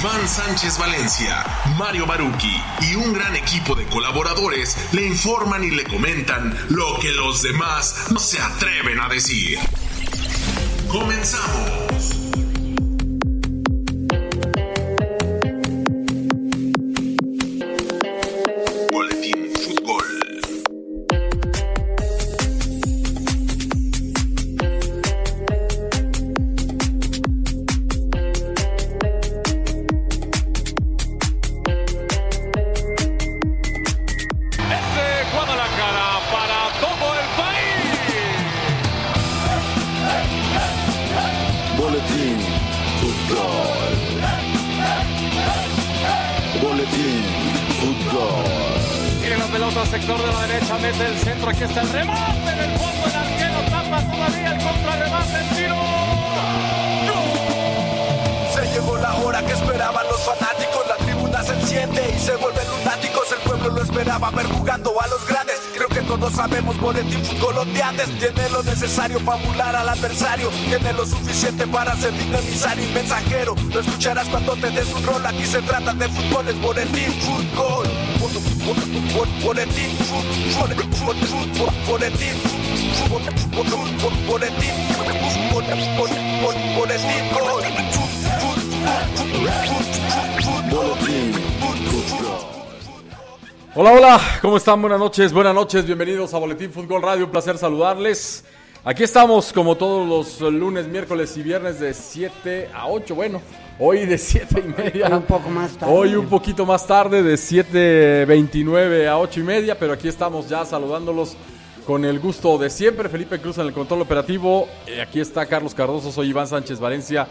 Iván Sánchez Valencia, Mario Baruki y un gran equipo de colaboradores le informan y le comentan lo que los demás no se atreven a decir. Comenzamos. ¿Cómo están? Buenas noches, buenas noches, bienvenidos a Boletín Fútbol Radio, un placer saludarles. Aquí estamos como todos los lunes, miércoles y viernes de 7 a 8, bueno, hoy de 7 y media. Un poco más tarde. Hoy un poquito más tarde, de 7.29 a 8 y media, pero aquí estamos ya saludándolos con el gusto de siempre. Felipe Cruz en el control operativo, Eh, aquí está Carlos Cardoso, soy Iván Sánchez Valencia.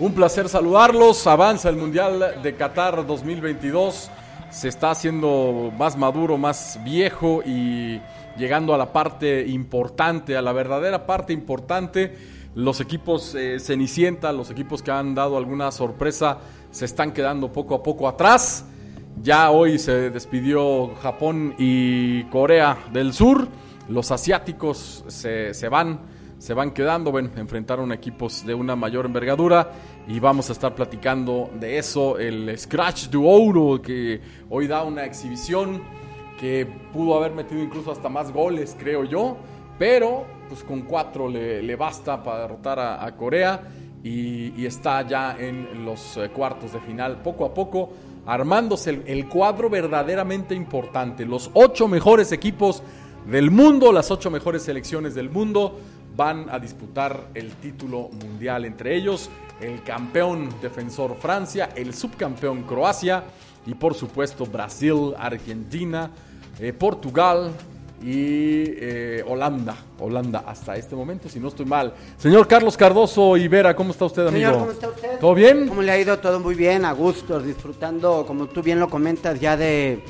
Un placer saludarlos, avanza el Mundial de Qatar 2022 se está haciendo más maduro, más viejo y llegando a la parte importante, a la verdadera parte importante. Los equipos eh, Cenicienta, los equipos que han dado alguna sorpresa, se están quedando poco a poco atrás. Ya hoy se despidió Japón y Corea del Sur. Los asiáticos se, se van, se van quedando. Bueno, enfrentaron equipos de una mayor envergadura y vamos a estar platicando de eso. El Scratch de Ouro que hoy da una exhibición que pudo haber metido incluso hasta más goles, creo yo. Pero pues con cuatro le, basta para derrotar a, Corea y, está ya en los eh, cuartos de final poco a poco armándose el cuadro verdaderamente importante. Los ocho mejores equipos del mundo, las ocho mejores selecciones del mundo van a disputar el título mundial. Entre ellos, el campeón defensor Francia, el subcampeón Croacia y por supuesto Brasil, Argentina, eh, Portugal y eh, Holanda. Holanda hasta este momento, si no estoy mal. Señor Carlos Cardoso Ibera, ¿cómo está usted, amigo? Señor, ¿cómo está usted? ¿Todo bien? ¿Cómo le ha ido? Todo muy bien, a gusto, disfrutando, como tú bien lo comentas, ya de,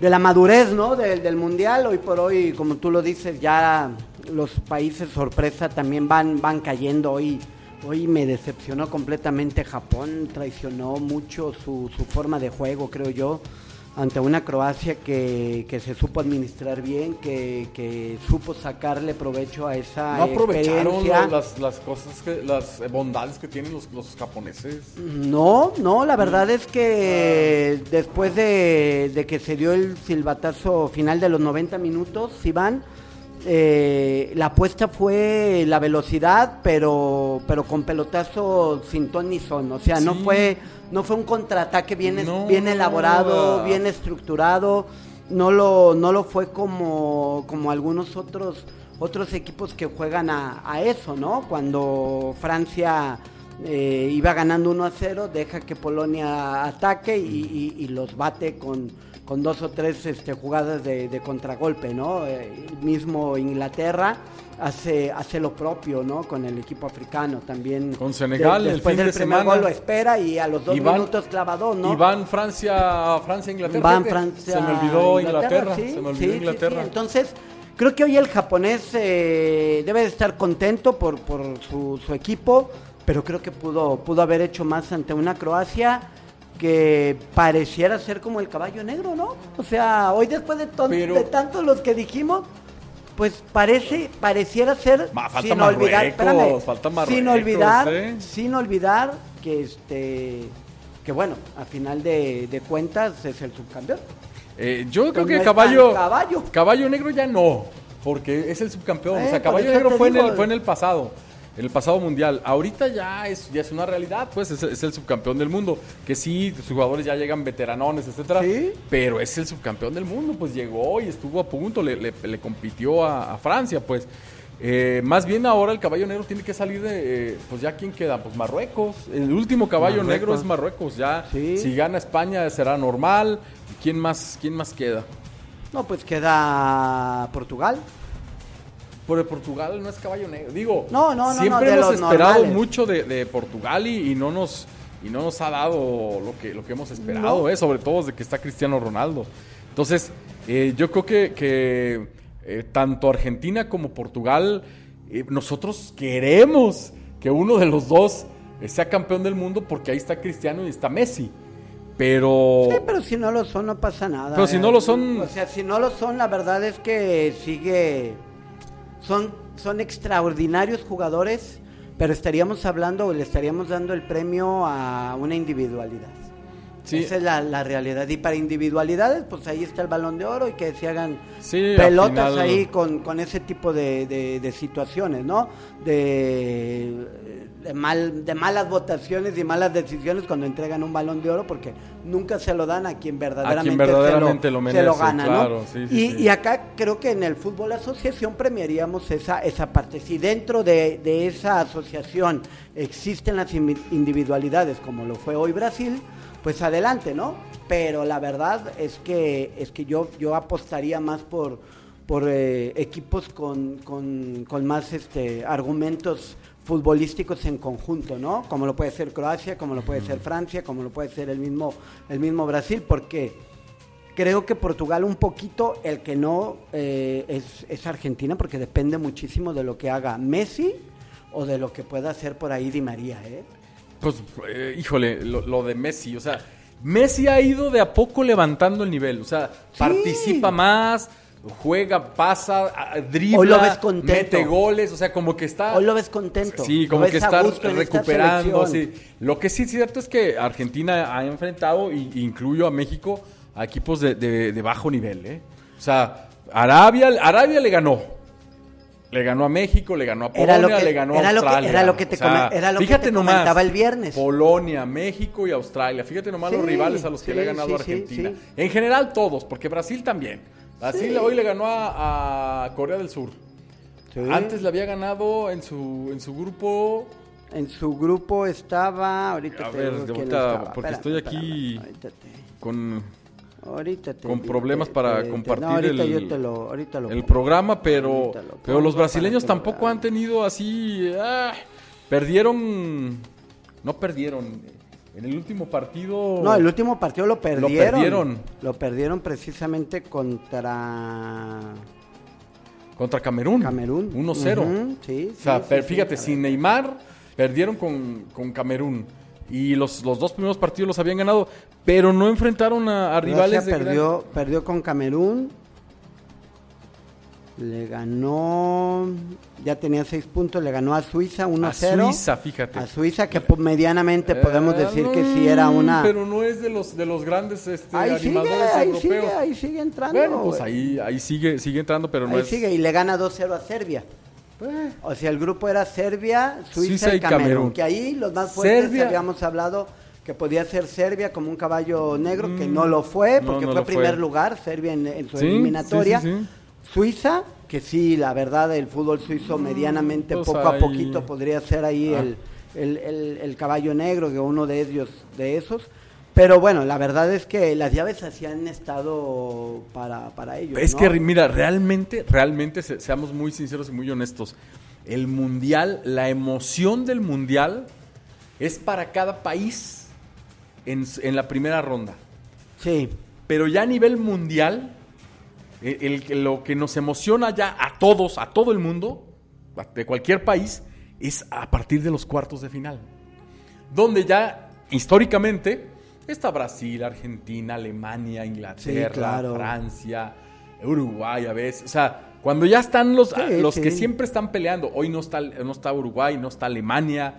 de la madurez, ¿no? Del, del Mundial. Hoy por hoy, como tú lo dices, ya los países sorpresa también van, van cayendo. Hoy, hoy me decepcionó completamente Japón, traicionó mucho su, su forma de juego, creo yo. Ante una Croacia que, que se supo administrar bien, que, que supo sacarle provecho a esa ¿No aprovecharon las, las cosas, que, las bondades que tienen los, los japoneses? No, no, la verdad es que después de, de que se dio el silbatazo final de los 90 minutos, Iván, eh, la apuesta fue la velocidad, pero, pero con pelotazo sin ton ni son. O sea, no fue no fue un contraataque bien, No, bien elaborado, bien estructurado. No lo, no lo fue como, como algunos otros, otros equipos que juegan a, a eso, ¿no? Cuando Francia eh, iba ganando 1 a 0, deja que Polonia ataque y, y- y los bate con, con dos o tres este, jugadas de, de contragolpe, ¿no? Eh, mismo Inglaterra hace, hace lo propio, ¿no? Con el equipo africano también. Con Senegal, el después fin del de primer semana. gol lo espera y a los dos minutos clavado, ¿no? Y van Francia, Francia, Inglaterra. Van Francia. Se me olvidó Inglaterra. sí, se me olvidó sí, sí, Inglaterra. sí. Entonces, creo que hoy el japonés eh, debe de estar contento por, por su, su equipo, pero creo que pudo, pudo haber hecho más ante una Croacia que pareciera ser como el caballo negro, ¿no? O sea, hoy después de, Pero- de tantos los que dijimos, pues parece, pareciera ser Ma, falta sin olvidar, Marruecos, espérame, falta sin olvidar, ¿eh? sin olvidar que este que bueno, a final de, de cuentas es el subcampeón. Eh, yo creo no que es caballo, caballo. caballo negro ya no, porque es el subcampeón. Eh, o sea, por caballo negro fue en, el, fue en el pasado, en el pasado mundial. Ahorita ya es, ya es una realidad, pues es, es el subcampeón del mundo. Que sí, sus jugadores ya llegan veteranones, etcétera. Sí. Pero es el subcampeón del mundo, pues llegó y estuvo a punto, le, le- le compitió a, a Francia, pues. Eh, más bien ahora el caballo negro tiene que salir de, eh, pues ya quién queda, pues Marruecos. El último caballo Marruecos. negro es Marruecos. Ya, Sí. si gana España será normal. ¿Quién más, quién más queda? No, pues queda Portugal. Por Portugal no es caballo negro. Digo, No, no, no, siempre hemos esperado normales. mucho de, de Portugal y, y no nos y no nos ha dado lo que lo que hemos esperado, eh, sobre todo desde que está Cristiano Ronaldo. Entonces, eh, yo creo que, que, eh, tanto Argentina como Portugal, eh, nosotros queremos que uno de los dos sea campeón del mundo porque ahí está Cristiano y está Messi. Pero Sí, pero si no lo son, no pasa nada. Pero si no lo son- O sea, si no lo son, la verdad es que sigue. Son, son extraordinarios jugadores, pero estaríamos hablando o le estaríamos dando el premio a una individualidad. Sí. Esa es la, la realidad. Y para individualidades, pues ahí está el balón de oro y que se hagan Sí, pelotas final- ahí con, con ese tipo de, de- de situaciones, ¿no? De, de, mal, de malas votaciones y malas decisiones cuando entregan un balón de oro, porque nunca se lo dan a quien verdaderamente, verdaderamente se, lo lo, se merece, lo gana, claro, ¿no? sí, sí, y, sí. y acá creo que en el fútbol asociación premiaríamos esa, esa parte. Si dentro de, de esa asociación existen las individualidades, como lo fue hoy Brasil, pues adelante, ¿no? Pero la verdad es que, es que yo, yo apostaría más por, por eh, equipos con, con, con más este, argumentos futbolísticos en conjunto, ¿no? Como lo puede ser Croacia, como lo puede ser Francia, como lo puede ser el mismo, el mismo Brasil, porque creo que Portugal un poquito el que no eh, es, es Argentina, porque depende muchísimo de lo que haga Messi o de lo que pueda hacer por ahí Di María, ¿eh? Pues, eh, híjole, lo, lo de Messi, o sea, Messi ha ido de a poco levantando el nivel, o sea, Sí. participa más, juega, pasa, dribla, Hoy lo ves contento. mete goles, o sea, como que está... Hoy lo ves contento. Sí, como que está recuperando, sí. Lo que sí es cierto es que Argentina ha enfrentado, y incluyo a México, a equipos de, de- de bajo nivel, ¿eh? O sea, Arabia, Arabia le ganó. Le ganó a México, le ganó a Polonia, Era lo que- le ganó a era lo que- Australia. era lo que te O sea, come- era lo que fíjate te nomás, comentaba el viernes. Polonia, México y Australia. Fíjate nomás los Sí, rivales a los que sí, le ha ganado Argentina. En general todos, porque Brasil también. Brasil Sí. hoy le ganó a, a Corea del Sur. Sí. Antes le había ganado en su, en su grupo En su grupo estaba, ahorita A te ver, digo ahorita, estaba. porque Espérame, estoy aquí- espérame, ahorita te- con ahorita te con digo, problemas te- para te- te- compartir no, ahorita el- yo te lo, ahorita lo el programa, pero, Ahorita lo pero los brasileños tampoco han tenido así. ah, perdieron. No perdieron. En el último partido. No, el último partido lo perdieron. perdieron. Lo perdieron precisamente contra Contra Camerún. Camerún. 1-0. Ujú, sí, o sea, sí, per- sí, sí, fíjate, sin Neymar, perdieron con, con Camerún. Y los, los dos primeros partidos los habían ganado, pero no enfrentaron a, a rivales de perdió, perdió con Camerún. Le ganó, ya tenía seis puntos, le ganó a Suiza 1-0. A Suiza, fíjate. A Suiza, que medianamente podemos Eh, decir que no, sí era una... Pero no es de los, de los grandes este, ahí sigue, animadores ahí europeos. sigue, ahí sigue entrando. Bueno, pues ahí, ahí sigue, sigue entrando, pero no Ahí es. sigue y le gana 2-0 a Serbia. O sea, el grupo era Serbia, Suiza, Suiza y y Camerún. Que ahí los más fuertes Serbia- habíamos hablado que podía ser Serbia como un caballo negro, que Mm, no lo fue, no, porque no fue primer fue. lugar, Serbia en, en su Sí, eliminatoria. sí, sí. Suiza, que sí, la verdad, el fútbol suizo medianamente, pues poco a poquito podría ser ahí Ah. el, el, el- el caballo negro, que uno de ellos, de esos. Pero bueno, la verdad es que las llaves así han estado para, para ellos. Es ¿no? que, mira, realmente, realmente, se- seamos muy sinceros y muy honestos. El mundial, la emoción del mundial es para cada país en, en la primera ronda. Sí, Pero ya a nivel mundial, el, el que- lo que nos emociona ya a todos, a todo el mundo, de cualquier país, es a partir de los cuartos de final. Donde ya, históricamente, está Brasil, Argentina, Alemania, Inglaterra, Sí, claro. Francia, Uruguay a veces. O sea, cuando ya están los, Sí, los que siempre están peleando. Hoy no está, no está Uruguay, no está Alemania,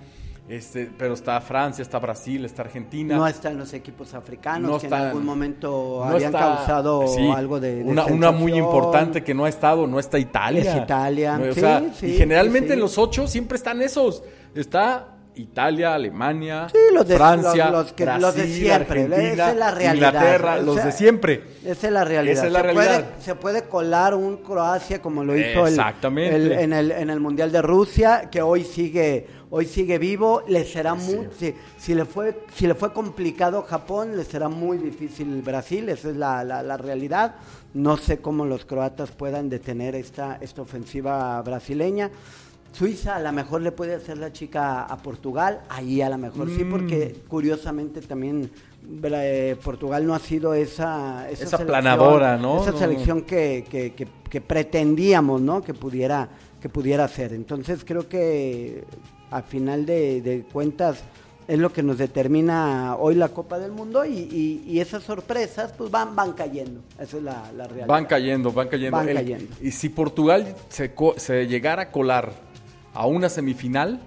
este, pero está Francia, está Brasil, está Argentina. no están los equipos africanos No que están- en algún momento No habían está- causado sí, algo de, de una, una muy importante que no ha estado, no está Italia. Es Italia, No, o sí, sea, sí, y generalmente en los ocho siempre están esos. Está Italia, Alemania, Sí, los de- Francia, los- los que- Brasil, los de siempre, Argentina, esa es la realidad. Inglaterra, los de siempre. Esa es la realidad. Esa es la se, realidad. Puede, se puede colar un Croacia como lo hizo el- el- en, el, en el Mundial de Rusia, que hoy sigue hoy sigue vivo. Le será muy, si, si le fue si le fue complicado Japón, le será muy difícil Brasil. Esa es la, la, la realidad. No sé cómo los croatas puedan detener esta, esta ofensiva brasileña. Suiza a lo mejor le puede hacer la chica a Portugal, ahí a lo mejor sí, Mm. porque curiosamente también eh, Portugal no ha sido esa Esa planadora, ¿no? Esa No. selección que, que, que- que pretendíamos, ¿no? Que pudiera que pudiera hacer. Entonces creo que al final de, de cuentas es lo que nos determina hoy la Copa del Mundo y, y- y esas sorpresas pues van van cayendo. Esa es la, la realidad. Van cayendo, van cayendo. Van El- cayendo. Y si Portugal se, se llegara a colar a una semifinal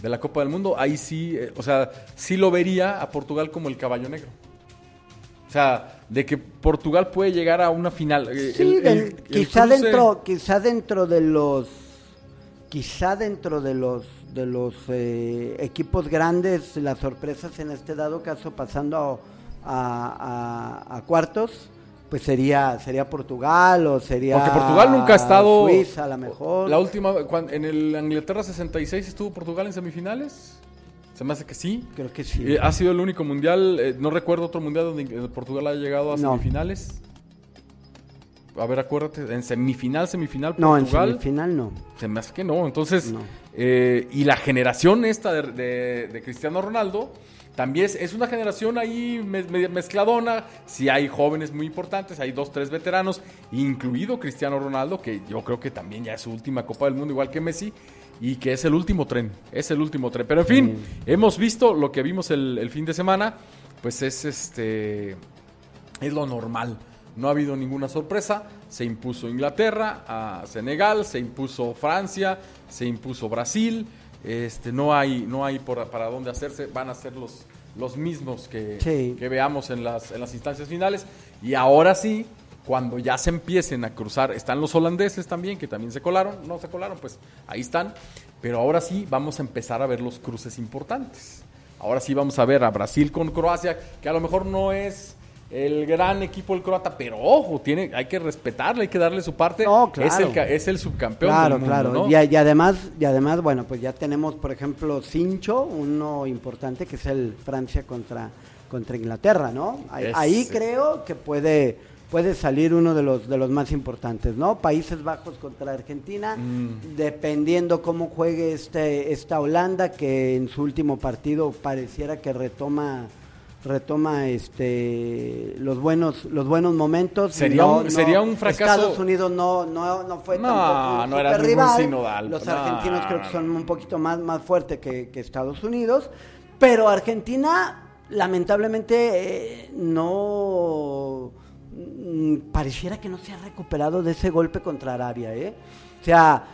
de la Copa del Mundo, ahí sí, eh, o sea, sí lo vería a Portugal como el caballo negro. O sea, de que Portugal puede llegar a una final. eh, Sí, el- el- del- el quizá cruce- dentro, quizá dentro de los, quizá dentro de los de los eh, equipos grandes, las sorpresas en este dado caso pasando a, a- a cuartos, pues sería sería Portugal o sería Porque Portugal nunca ha estado. Suiza a lo mejor. La última, en el Inglaterra 66 estuvo Portugal en semifinales. Se me hace que sí. Creo que sí. Eh, ha sido el único mundial, eh, no recuerdo otro mundial donde Portugal haya llegado a No. semifinales. A ver, acuérdate, en semifinal, semifinal, no, en semifinal no. Se me hace que no. Entonces, No. eh, y la generación esta de, de- de Cristiano Ronaldo también es, es una generación ahí mezcladona. Si hay jóvenes muy importantes, hay dos, tres veteranos, incluido Cristiano Ronaldo, que yo creo que también ya es su última Copa del Mundo, igual que Messi, y que es el último tren. Es el último tren. Pero en fin, hemos visto lo que vimos el, el fin de semana, pues es este es lo normal. No ha habido ninguna sorpresa. Se impuso Inglaterra a Senegal, se impuso Francia, se impuso Brasil. Este, no hay, no hay por, para dónde hacerse. Van a ser los, los mismos que, Sí. que veamos en las, en las instancias finales. Y ahora sí, cuando ya se empiecen a cruzar, están los holandeses también, que también se colaron. No se colaron, pues ahí están. Pero ahora sí vamos a empezar a ver los cruces importantes. Ahora sí vamos a ver a Brasil con Croacia, que a lo mejor no es el gran equipo el croata, pero ojo, tiene, hay que respetarle, hay que darle su parte. No, claro. Es el, es el subcampeón Claro, del mundo, claro. ¿no? Y, además, y además, bueno, pues ya tenemos, por ejemplo, Cincho, uno importante que es el Francia contra, contra Inglaterra, ¿no? Ahí creo que puede, puede salir uno de los, de los más importantes, ¿no? Países Bajos contra Argentina, Mm. dependiendo cómo juegue este, esta Holanda, que en su último partido pareciera que retoma retoma este los buenos los buenos momentos Sería un- sería un fracaso. Estados Unidos no no no fue No, tampoco no era rival. sinodal. Los No, argentinos creo que son un poquito más, más fuertes que, que Estados Unidos. Pero Argentina, lamentablemente, eh, no. mm, Pareciera que no se ha recuperado de ese golpe contra Arabia, ¿eh? O sea.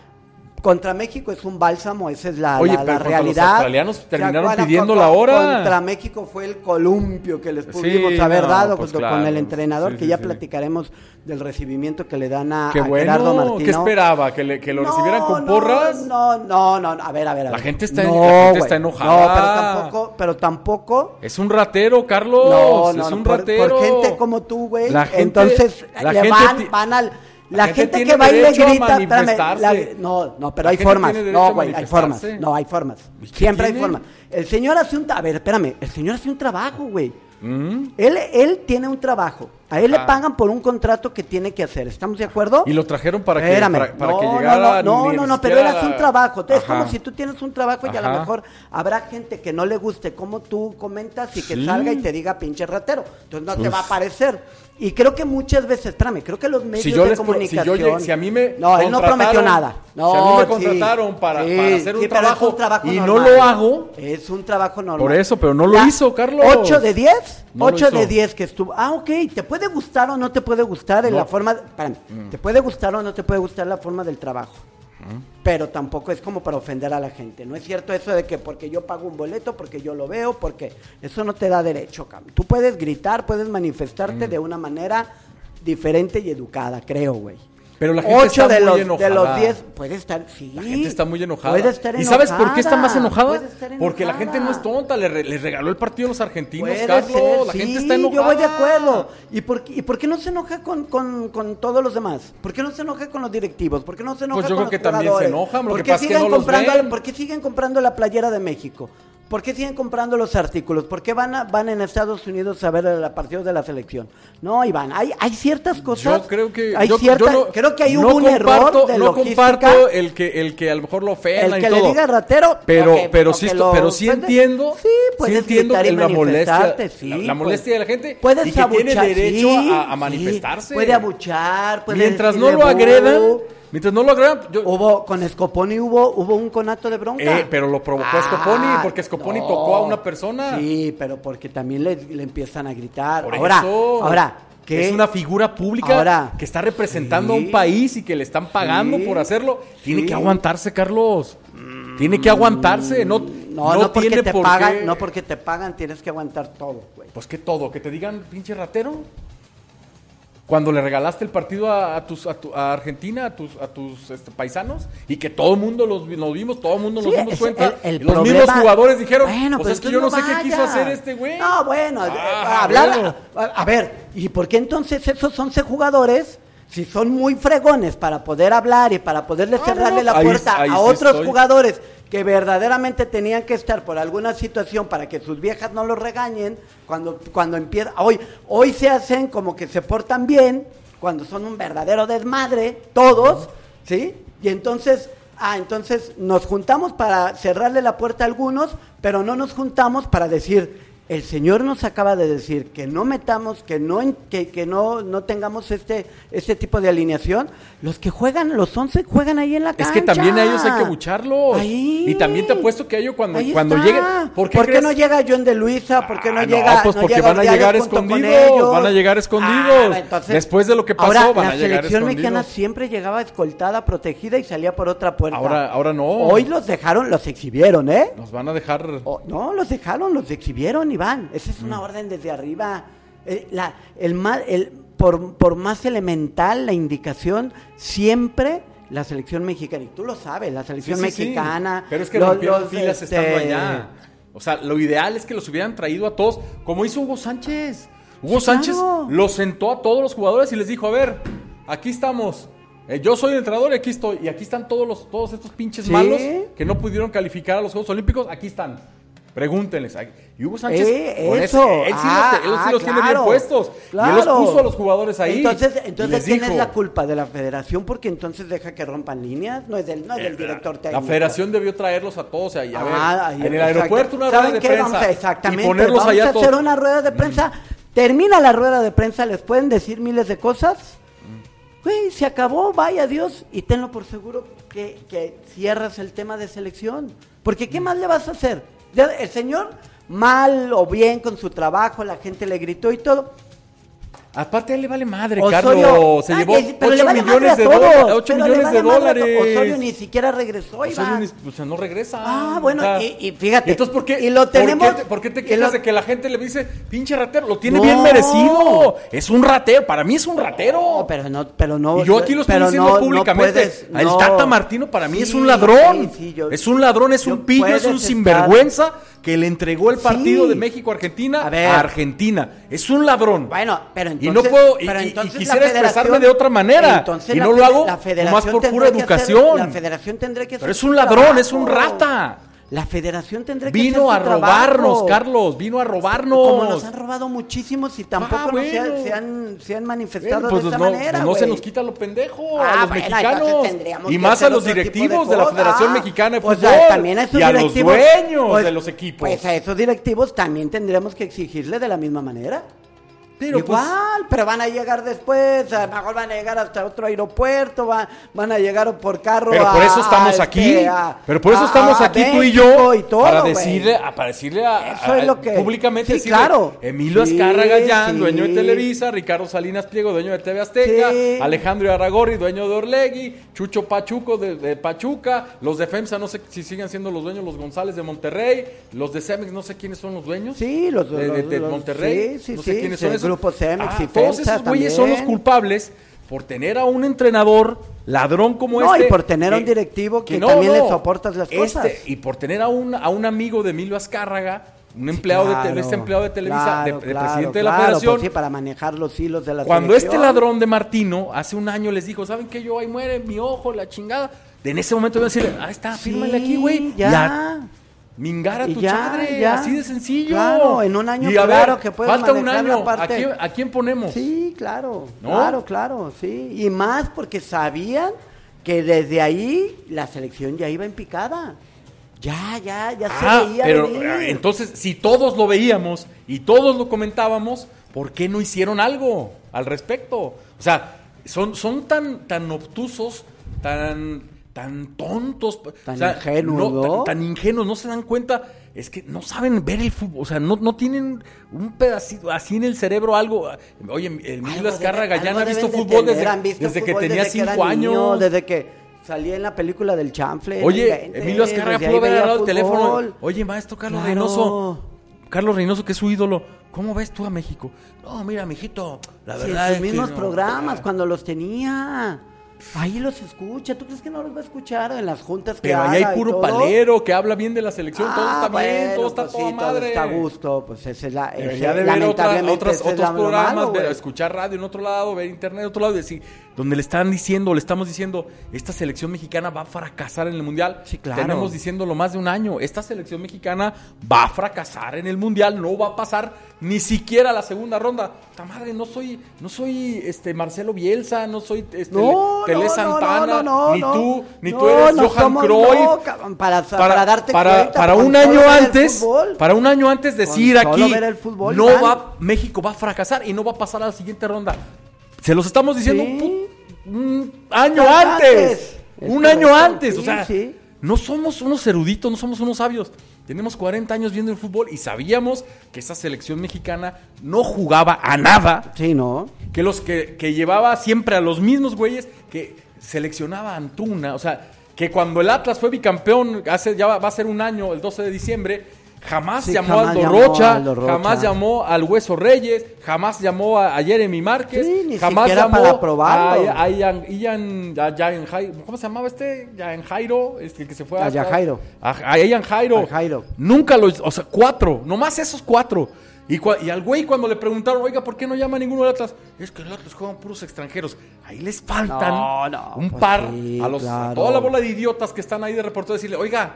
Contra México es un bálsamo, esa es la, Oye, la- la pero contra los realidad. australianos terminaron pidiendo la hora. Contra México fue el columpio que les pudimos Sí, haber no, dado pues claro. con el entrenador, Sí, que sí, ya platicaremos del recibimiento que le dan a, Qué a Gerardo Martino. ¿qué esperaba? ¿Que, le- que lo recibieran con No, porras? No, no, no, no, a ver, a ver. a La ver. gente está- No, la gente está enojada. No, pero tampoco, pero tampoco. Es un ratero, Carlos. No, no, es no, un por, ratero. por gente como tú, güey. La Entonces la le gente van, van al, La, gente que baile derecho a grita, espérame, la- no, no, pero hay formas. No, güey, hay formas. No, hay formas. ¿Y Siempre hay formas. El señor hace un, a ver, espérame, el señor hace un trabajo, güey. Mm. Él, él tiene un trabajo. A él le Ah. pagan por un contrato que tiene que hacer. ¿Estamos de acuerdo? Y lo trajeron para que, Espérame. para, para no, que no, llegara. no, no, ni no, no, pero hace un trabajo. Es como si tú tienes un trabajo y a lo mejor habrá gente que no le guste cómo tú comentas y que Sí. salga y te diga pinche ratero. Entonces no te va a parecer. Y creo que muchas veces, espérame, creo que los medios Si yo de les pro- si yo comunicación. si a mí me No, él no prometió nada. No, si a mí me sí, contrataron para- sí, para hacer un trabajo es un trabajo y no lo hago. Es un trabajo normal. Por eso, pero no lo hizo, Carlos. 8 de 10. No lo 8 hizo. de 10 que estuvo. Ah, ok. ¿Te puede gustar o no te puede gustar en No. Mm. la forma. espérame, ¿Te puede gustar o no te puede gustar la forma del trabajo? Pero tampoco es como para ofender a la gente. No es cierto eso de que porque yo pago un boleto, porque yo lo veo, porque eso no te da derecho, cabrón. Tú puedes gritar, puedes manifestarte Mm. de una manera diferente y educada, creo, güey. Pero la gente Ocho está de muy los, enojada. de los 10 puede estar, sí. La gente está muy enojada. Puede estar ¿Y sabes por qué está más enojada, enojada? Porque la gente no es enojada. tonta. Le, re- le regaló el partido a los argentinos, Puede Carlos. ser, la sí, gente está enojada. Yo voy de acuerdo. ¿Y por, qué- ¿Y por qué no se enoja con, con, con todos los demás? ¿Por qué no se enoja con los directivos? ¿Por qué no se enoja Pues yo con creo los que también se jugadores? enojan, lo ¿Por que qué pasa es que siguen no los comprando, ven. ¿Por qué siguen comprando la playera de México? ¿Por qué siguen comprando los artículos? ¿Por qué van, a- van en Estados Unidos a ver el partido de la selección? No, Iván, hay, hay ciertas cosas. Yo creo que hay yo, cierta- yo no- creo que no hubo un error comparto- de no comparto el que el que a lo mejor lo ofenda El y que le diga ratero, pero o que- pero sí que lo pero sí entiendo Sí, sí puedes entiendo y la molestia sí, la, la pues. molestia de la gente Puedes y que tiene abuchar, derecho sí, a, manifestarse puede abuchar, puede mientras no lo bu. Mientras no lo agredan yo- Hubo, con Scoponi hubo, hubo un conato de bronca. Eh, pero lo provocó Ah, Scoponi, porque Scoponi tocó a una persona. Sí, pero porque también le, le empiezan a gritar. Por ahora, eso, ahora, ¿qué? es una figura pública Ahora, que está representando a un país y que le están pagando Sí. por hacerlo. Tiene Sí. que aguantarse, Carlos. Tiene que aguantarse. No, No, no, porque tiene te por pagan, qué- no porque te pagan, tienes que aguantar todo, güey. Pues que todo, que te digan pinche ratero. Cuando le regalaste el partido a, a tus, a, tu- a Argentina, a tus, a tus este, paisanos, y que todo el mundo los, vimos, todo el mundo nos Sí, dimos cuenta, el- el y los problema- mismos jugadores dijeron, Bueno, pues es que yo no sé entonces qué quiso hacer este güey. No, bueno, eh, Ah, hablar, bueno. a, a ver, ¿y por qué entonces esos 11 jugadores, si son muy fregones para poder hablar y para poderle Ah, cerrarle no, la ahí- puerta ahí a sí otros estoy. jugadores que verdaderamente tenían que estar por alguna situación para que sus viejas no los regañen, cuando, cuando empieza, hoy, hoy se hacen como que se portan bien, cuando son un verdadero desmadre, todos, ¿sí? Y entonces, ah, entonces nos juntamos para cerrarle la puerta a algunos, pero no nos juntamos para decir, el Señor nos acaba de decir que no metamos, que no, que, que no, no tengamos este, este tipo de alineación. Los que juegan, los 11 juegan ahí en la Es cancha. que también a ellos hay que bucharlos. Ahí. Y también te apuesto que a ellos cuando, cuando lleguen. ¿Por qué, no llega John de Luisa? ¿Por qué no Ah, llega? pues no porque llega van a llegar escondidos, van a llegar escondidos. Ah, entonces- Después de lo que pasó, ahora, van la a llegar selección escondidos. mexicana siempre llegaba escoltada, protegida y salía por otra puerta. Ahora- ahora no. Hoy los dejaron, los exhibieron, ¿eh? Nos van a dejar. Oh, no, los dejaron, los exhibieron, Iván. Esa es una Mm. orden desde arriba. Eh, la, el por, por más elemental la indicación, siempre la selección mexicana, y tú lo sabes, la selección sí, sí. mexicana. Pero es que los- rompieron los, filas este, estando allá. O sea, lo ideal es que los hubieran traído a todos, como hizo Hugo Sánchez. Hugo Sánchez claro. los sentó a todos los jugadores y les dijo, a ver, aquí estamos. Eh, yo soy el entrenador y aquí estoy. Y aquí están todos los, todos estos pinches malos que no pudieron calificar a los Juegos Olímpicos. Aquí están. Pregúntenles. Y Hugo Sánchez, Eh, con eso. ese- él sí Ah, los, él sí ah, los tiene bien claro. puestos. Y él los Claro. puso a los jugadores ahí. Entonces, entonces ¿quién dijo, es la culpa? ¿De la federación? Porque entonces deja que rompan líneas. No es del, no es del director técnico. La federación debió traerlos a todos ahí, a ver, Ah, ahí, en el aeropuerto una ¿Saben rueda de qué? prensa Vamos a- exactamente. y ponerlos Vamos allá a todos. hacer una rueda de prensa. Termina la rueda de prensa, les pueden decir miles de cosas. Güey, se acabó, vaya Dios. Y tenlo por seguro que, que cierras el tema de selección. Porque ¿qué más le vas a hacer? El señor, mal o bien con su trabajo, la gente le gritó y todo. Aparte a él le vale madre, Osorio- Carlos. Se llevó es- pero le 8 vale madre millones de dólares. 8 pero le millones vale de dólares. Osorio ni siquiera regresó, Osorio Iván. ni- o sea, no regresa. Ah, bueno, y- y fíjate, Entonces, ¿por qué, y lo por qué tenemos- te- ¿por qué te quejas lo- de que la gente le dice, pinche ratero? Lo tiene No. bien merecido. Es un ratero. Para mí es un ratero. No, pero no, pero no. y yo aquí lo estoy diciendo no- públicamente. puedes, el. Tata Martino para mí es un ladrón. sí, sí, yo- es un ladrón, es un pillo, es un sinvergüenza que le entregó el partido de México a Argentina A ver. a Argentina. Es un ladrón. Bueno, pero Y y no puedo, y, quisiera expresarme de otra manera. entonces Y no lo hago federación por pura hacer- educación. la federación tendrá que hacer Pero es un ladrón, es un rata. La federación tendrá que Vino a hacer su robarnos, trabajo. Carlos, vino a robarnos. Como nos han robado muchísimos y tampoco Ah, se, han- bueno. se han, se han Bueno, manifestado pues de esa no, manera. pues no se nos quita lo pendejo Ah, a los bueno, mexicanos y más a hacer los otro tipo directivos de, la. Federación Ah, Mexicana de pues, Fútbol ah, también a esos y a los dueños pues, de los equipos. Pues a esos directivos también tendríamos que exigirle de la misma manera. Pero, pues, Igual, pero van a llegar después, a lo mejor van a llegar hasta otro aeropuerto, van, van a llegar por carro Pero por eso estamos a, aquí. este, a- pero por eso a- estamos aquí tú y yo y todo, para decirle, a- para decirle a, Eso es lo que- públicamente sí, claro. Emilio Sí, Azcarra Gallán, sí. dueño de Televisa, Ricardo Salinas Pliego, dueño de TV Azteca. Alejandro Aragorri, dueño de Orlegui, Chucho Pachuco de, de Pachuca, los de FEMSA, no sé si siguen siendo los dueños, los González de Monterrey, los de Cemex, no sé quiénes son los dueños. Sí, los- de, de- de los- Monterrey. sí, sí, no sé quiénes son esos. Grupo Cemex y todos FEMSA esos güeyes son los culpables por tener a un entrenador ladrón como No, este. y por tener a un que- directivo que también le soportas las cosas. Este, y por tener a un, a un amigo de Emilio Azcárraga, un empleado de, este empleado de Televisa, de, claro, de claro, presidente de la federación. pues sí, para manejar los hilos de la Cuando este ladrón de Martino hace un año les dijo, ¿saben qué? Yo ahí muere mi ojo, la chingada. En ese momento iba a decirle, ahí está, Sí, fírmale aquí, güey. Ya. Mingara Y tu ya, chadre, ya. así de sencillo. Claro, en un año, Y a claro, ver, que puedes falta un año. parte- ¿A, quién, a quién ponemos? Sí, claro, ¿No? claro, claro, sí. Y más porque sabían que desde ahí la selección ya iba en picada. Ya, ya, ya Ah, se veía pero venir. ah, entonces, si todos lo veíamos y todos lo comentábamos, ¿por qué no hicieron algo al respecto? O sea, son, son tan, tan obtusos, tan, tan tontos, Tan o sea, ingenuos, no, ¿no? Tan, tan ingenuos, no se dan cuenta, es que no saben ver el fútbol, o sea, no, no tienen un pedacito así en el cerebro, algo. Oye, el Emilio debe- Gallán algo ha visto de fútbol tener, desde, han visto desde que tenía desde que era cinco niño, años. desde que salía en la película del chanfle. Oye, en el 20, Emilio Azcarra desde pudo haber agarrado el teléfono. Oye, maestro Carlos Claro. Reynoso. Carlos Reynoso, que es su ídolo. ¿Cómo ves tú a México? No, mira, mijito, la Sí, verdad en es sus que mismos no. programas, cuando los tenía. Ahí los escucha. ¿Tú crees que no los va a escuchar en las juntas que Pero ahí hay puro todo? palero que habla bien de la selección. todo Ah, está bien, todo está pues toda sí, todo madre. está a gusto, pues esa es la... Debería ese- de ver otra- otras- otros programas, malo, escuchar radio en otro lado, ver internet en otro lado, y decir, donde le están diciendo, le estamos diciendo, esta selección mexicana va a fracasar en el mundial. Sí, claro. Tenemos diciéndolo más de un año. Esta selección mexicana va a fracasar en el mundial, no va a pasar ni siquiera la segunda ronda. Esta madre, no soy, no soy este Marcelo Bielsa, no soy este, No, Tele no, Santana, no, ni tú, ni tú eres Johan Cruyff. para, para, darte para, cuenta. para un año antes, para un año antes decir aquí, fútbol, no va, México va a fracasar y no va a pasar a la siguiente ronda. Se los estamos diciendo Sí. Un, año antes, antes. Es un año antes, o sí, sea, sí. no somos unos eruditos, no somos unos sabios. Tenemos 40 años viendo el fútbol y sabíamos que esa selección mexicana no jugaba a nada Sí, ¿no? que los que, que llevaba siempre a los mismos güeyes que seleccionaba a Antuna, o sea, que cuando el Atlas fue bicampeón, hace ya va, va a ser un año, el 12 de diciembre, jamás Sí, llamó jamás a Aldo Rocha, a Aldo Rocha. jamás llamó al Hueso Reyes, jamás llamó a, a Jeremy Márquez, Sí, ni jamás siquiera llamó para probarlo. a, a Ian, Ian- a Ian Jai- ¿cómo se llamaba este? Ian Jairo, este, el que se fue A a, a Ian Jairo. A Jairo. Nunca los, o sea, cuatro, nomás esos cuatro. Y, y al güey cuando le preguntaron, oiga, ¿por qué no llama a ninguno del Atlas? Es que el Atlas juegan puros extranjeros. Ahí les faltan No, no, un pues par sí, a, los, a claro. toda la bola de idiotas que están ahí de reportero decirle, oiga,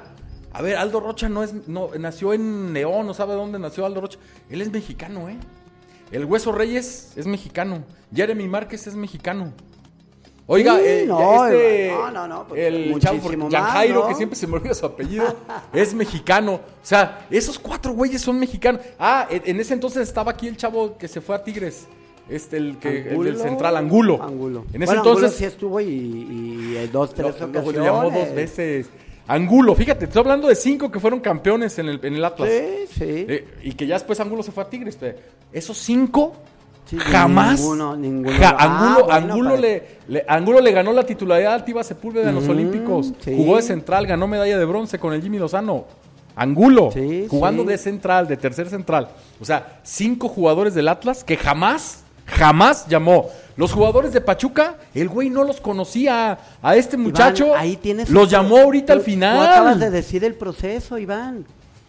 a ver, Aldo Rocha no es, no, nació en León, no sabe dónde nació Aldo Rocha. Él es mexicano, ¿eh? El Hueso Reyes es mexicano. Jeremy Márquez es mexicano. Oiga, Sí, eh, no, este, no, no, no, pues, el chavo, Jairo, ¿no? que siempre se me olvida su apellido, es mexicano. O sea, esos cuatro güeyes son mexicanos. Ah, en, ese entonces estaba aquí el chavo que se fue a Tigres. Este, el que el del central, Angulo. Angulo. En ese Bueno, Angulo entonces sí estuvo y, y, dos, tres lo, ocasiones. lo llamó dos veces. Angulo, fíjate, estoy hablando de cinco que fueron campeones en el, en el Atlas. Sí, sí. Eh, y que ya después Angulo se fue a Tigres. pero esos cinco Sí, jamás. ninguno, ninguno. ja- Ah, Angulo, bueno, Angulo para- le, le- Angulo le ganó la titularidad al Tiva Sepúlveda en los Olímpicos. sí. Jugó de central, ganó medalla de bronce con el Jimmy Lozano. Angulo, Sí, jugando de central, de tercer central. O sea, cinco jugadores del Atlas que jamás, jamás llamó. Los jugadores de Pachuca, el güey no los conocía. A este Iván, muchacho ahí tienes los llamó ahorita al final. Tú acabas de decir el proceso, Iván.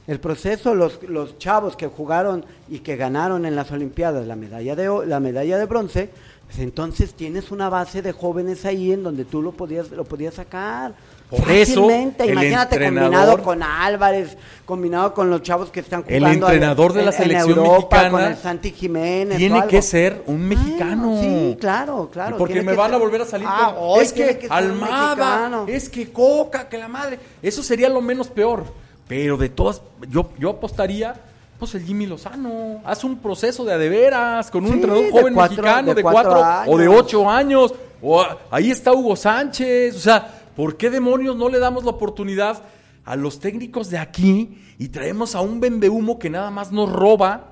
El proceso, los, los chavos que jugaron y que ganaron en las Olimpiadas la medalla de, la medalla de bronce, pues entonces tienes una base de jóvenes ahí en donde tú lo podías, lo podías sacar. Por eso, el Imagínate combinado con Álvarez, combinado con los chavos que están El jugando entrenador de la en- en selección Europa, mexicana con el Santi Jiménez. Tiene que ser un mexicano. Ah, sí, claro, claro. Porque me que van a volver a salir Ah, con, es que, un Almada, mexicano. es que Coca, que la madre. Eso sería lo menos peor. Pero de todas, yo, yo apostaría, pues el Jimmy Lozano. Haz un proceso de a de veras, con un Sí, entrenador joven cuatro- mexicano de de cuatro cuatro, o de ocho años. O ahí está Hugo Sánchez. O sea, ¿por qué demonios no le damos la oportunidad a los técnicos de aquí y traemos a un humo que nada más nos roba?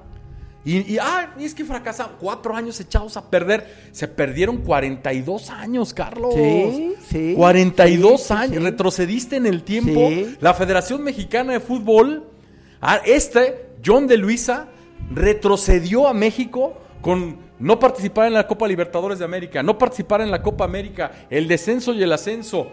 Y, y, ah, y es que fracasaron. Cuatro años echados a perder. Se perdieron 42 años, Carlos. Sí, sí. 42 Sí, sí, años. sí. Retrocediste en el tiempo. La Federación Mexicana de Fútbol, ah, este, John de Luisa, retrocedió a México con no participar en la Copa Libertadores de América, no participar en la Copa América, el descenso y el ascenso.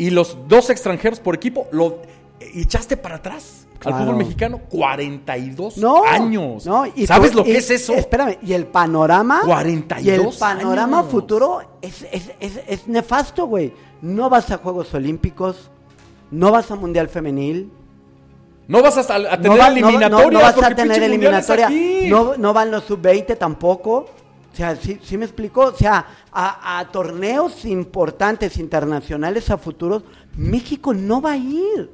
Y los dos extranjeros por equipo, lo echaste para atrás Claro. al fútbol mexicano. 42 No, años. No, y ¿Sabes tú- lo que y- es eso? Espérame, y el panorama. 42 Y el panorama años. futuro es, es, es, es nefasto, güey. No vas a Juegos Olímpicos, no vas a Mundial Femenil. No vas a, a tener no, va- no- eliminatoria. no- no vas a tener eliminatoria. No, no van los sub-20 tampoco. O sea, sí, sí me explicó. O sea, a, a torneos importantes internacionales a futuros, México no va a ir.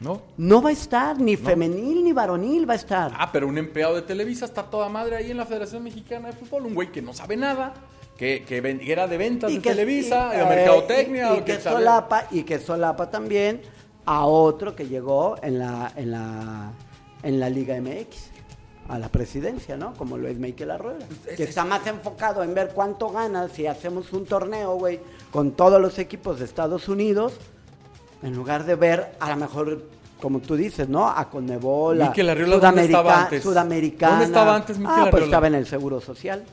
¿No? No va a estar, ni femenil ni varonil va a estar. Ah, pero un empleado de Televisa está toda madre ahí en la Federación Mexicana de Fútbol, un güey que no sabe nada, que, que ven- que era de ventas de Televisa, y- de eh, mercadotecnia, y, y o que solapa y que solapa también a otro que llegó en la en la en la Liga MX a la presidencia, ¿no? Como lo es Michael Arrueda, que está más enfocado en ver cuánto gana si hacemos un torneo, güey, con todos los equipos de Estados Unidos, en lugar de ver a lo mejor como tú dices, ¿no? A Conmebol, a Mikel Arriola, ¿dónde estaba antes? Sudamericana. ¿Dónde estaba antes Mikel Ah, pues Arriola? estaba en el Seguro Social.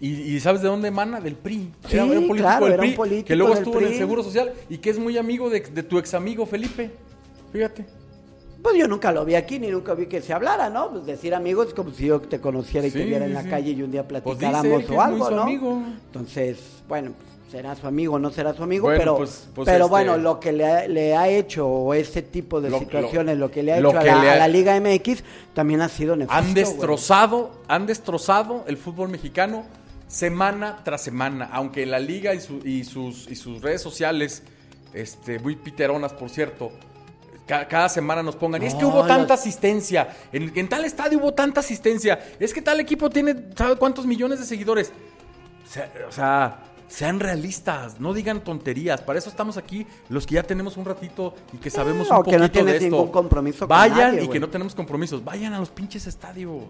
¿Y, y sabes de dónde emana? Del PRI. Sí, era, un político claro, del era un PRI, político que luego del estuvo en el PRI. Seguro Social y que es muy amigo de, de tu ex amigo Felipe. Fíjate. Pues yo nunca lo vi aquí ni nunca vi que se hablara, ¿no? Pues decir amigos es como si yo te conociera y Sí, te viera en la sí. calle y un día Pues platicáramos dice él que o algo, ¿no? amigo. Entonces, bueno, pues, será su amigo o no será su amigo, Bueno, pero, pues- pues, pero este- bueno, lo que le ha, le ha hecho o ese tipo de Lo- situaciones, lo- lo, que le ha hecho a la, ha- a la Liga MX también ha sido nefasto. Han güey. destrozado, han destrozado el fútbol mexicano semana tras semana, aunque la liga y, su- y sus, y sus redes sociales, este, muy piteronas por cierto, ca- cada semana nos pongan, es que hubo tanta asistencia, en, en tal estadio hubo tanta asistencia, es que tal equipo tiene, ¿sabe cuántos millones de seguidores? O sea, o sea, sean realistas, no digan tonterías. Para eso estamos aquí, los que ya tenemos un ratito y que sabemos o un que no poquito de esto. ningún compromiso con Vayan nadie, y que no tenemos compromisos. Vayan a los pinches estadios.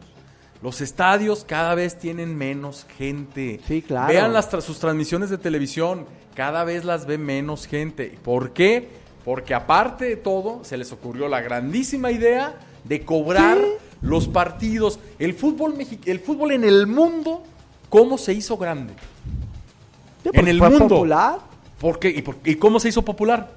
Los estadios cada vez tienen menos gente. Sí, claro. Vean las tra- sus transmisiones de televisión. Cada vez las ve menos gente. ¿Por qué? Porque aparte de todo, se les ocurrió la grandísima idea de cobrar los partidos. El fútbol, el fútbol en el mundo, ¿cómo se hizo grande? En porque el fue mundo. popular, ¿Por qué? ¿Y, por- y cómo se hizo popular?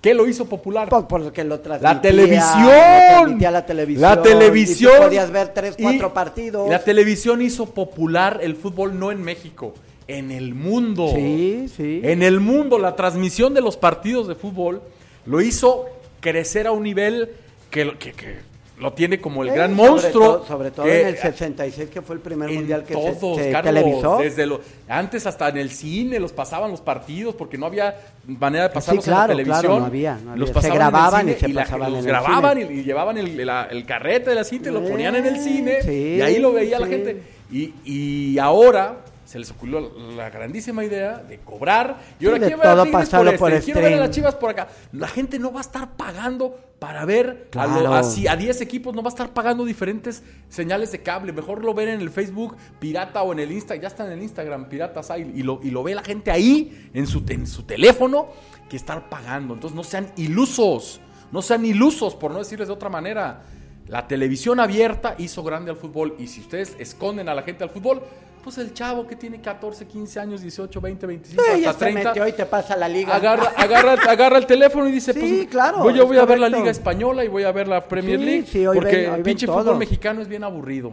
¿Qué lo hizo popular? por, porque lo transmitía. La televisión. lo la televisión. La televisión. Y tú podías ver tres, Y cuatro partidos. La televisión hizo popular el fútbol no en México, en el mundo. Sí, sí. En el mundo, la transmisión de los partidos de fútbol lo hizo crecer a un nivel que, lo- que- que lo tiene como el Eh, gran sobre monstruo. Sobre todo que- en el 66, que fue el primer mundial que se- todos, se, Carlos, televisó. Desde lo, antes hasta en el cine los pasaban los partidos porque no había manera de pasarlos Sí, claro, en la televisión. claro, no había, no Los había. Se pasaban grababan en el y se pasaban los grababan y, llevaban el, la- el carrete de la cinta y lo Eh, ponían en el cine sí, y ahí lo veía la gente. Y, y ahora se les ocurrió la grandísima idea de cobrar y ahora Sí, quiero ver a Tigres por, por este, quiero ver a las Chivas por acá. La gente no va a estar pagando para ver a, lo- Claro. así a 10 equipos, no va a estar pagando diferentes señales de cable. Mejor lo ven en el Facebook pirata o en el Insta, ya está en el Instagram, piratas hay, y lo, y lo ve la gente ahí en su, en su teléfono que estar pagando. Entonces no sean ilusos, no sean ilusos, por no decirles de otra manera. La televisión abierta hizo grande al fútbol y si ustedes esconden a la gente al fútbol, pues el chavo que tiene 14, 15 años, 18, 20, 25, Sí, hasta se 30, metió y te pasa la liga. agarra, agarra, agarra el teléfono y dice, Sí, pues claro, voy, yo voy a ver la. Liga Española y voy a ver la Premier Sí, League, sí, hoy porque ven- hoy el pinche todo. fútbol mexicano es bien aburrido.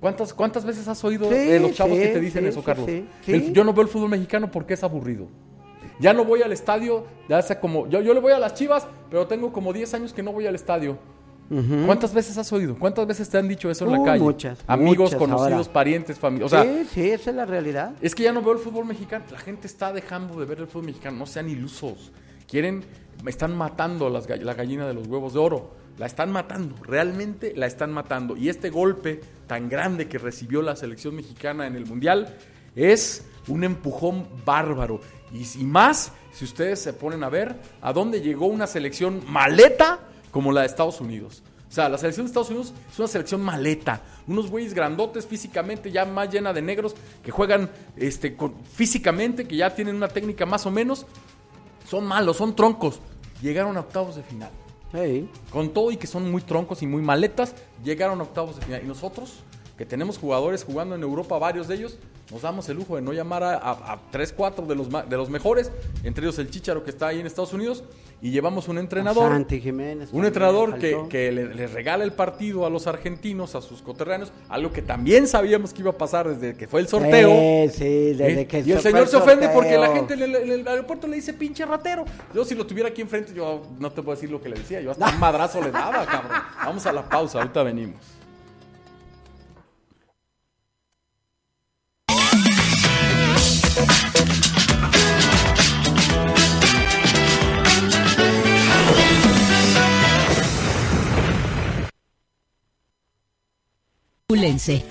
¿Cuántas, ¿Cuántas veces has oído de los chavos que te dicen eso, Carlos? El- yo no veo el fútbol mexicano porque es aburrido. Ya no voy al estadio, ya hace como, yo, yo le voy a las chivas, pero tengo como 10 años que no voy al estadio. ¿Cuántas veces has oído? ¿Cuántas veces te han dicho eso en la Uh, calle? muchas, Amigos, muchas conocidos, ahora. parientes, familia. O sea, sí, sí, esa es la realidad. es que ya no veo el fútbol mexicano. La gente está dejando de ver el fútbol mexicano. No sean ilusos. Quieren, están matando a las la gallina de los huevos de oro. La están matando. Realmente la están matando. Y este golpe tan grande que recibió la selección mexicana en el Mundial es un empujón bárbaro. Y, y más si ustedes se ponen a ver a dónde llegó una selección maleta como la de Estados Unidos. O sea, la selección de Estados Unidos es una selección maleta. Unos güeyes grandotes físicamente, ya más llena de negros, que juegan este, con- físicamente, que ya tienen una técnica más o menos. Son malos, son troncos. Llegaron a octavos de final. Sí. Con todo y que son muy troncos y muy maletas, llegaron a octavos de final. Y nosotros, que tenemos jugadores jugando en Europa, varios de ellos, nos damos el lujo de no llamar a, a, 3, 4 de los, de los mejores, entre ellos el Chicharo que está ahí en Estados Unidos, y llevamos un entrenador. Santi Jiménez. Un entrenador que, que le, le regala el partido a los argentinos, a sus coterráneos, algo que también sabíamos que iba a pasar desde que fue el sorteo. Eh, sí, desde ¿Eh? que y el señor se ofende sorteo. porque la gente en el, en el aeropuerto le dice pinche ratero. Yo si lo tuviera aquí enfrente, yo no te puedo decir lo que le decía. Yo hasta un madrazo le daba, cabrón. Vamos a la pausa, ahorita venimos.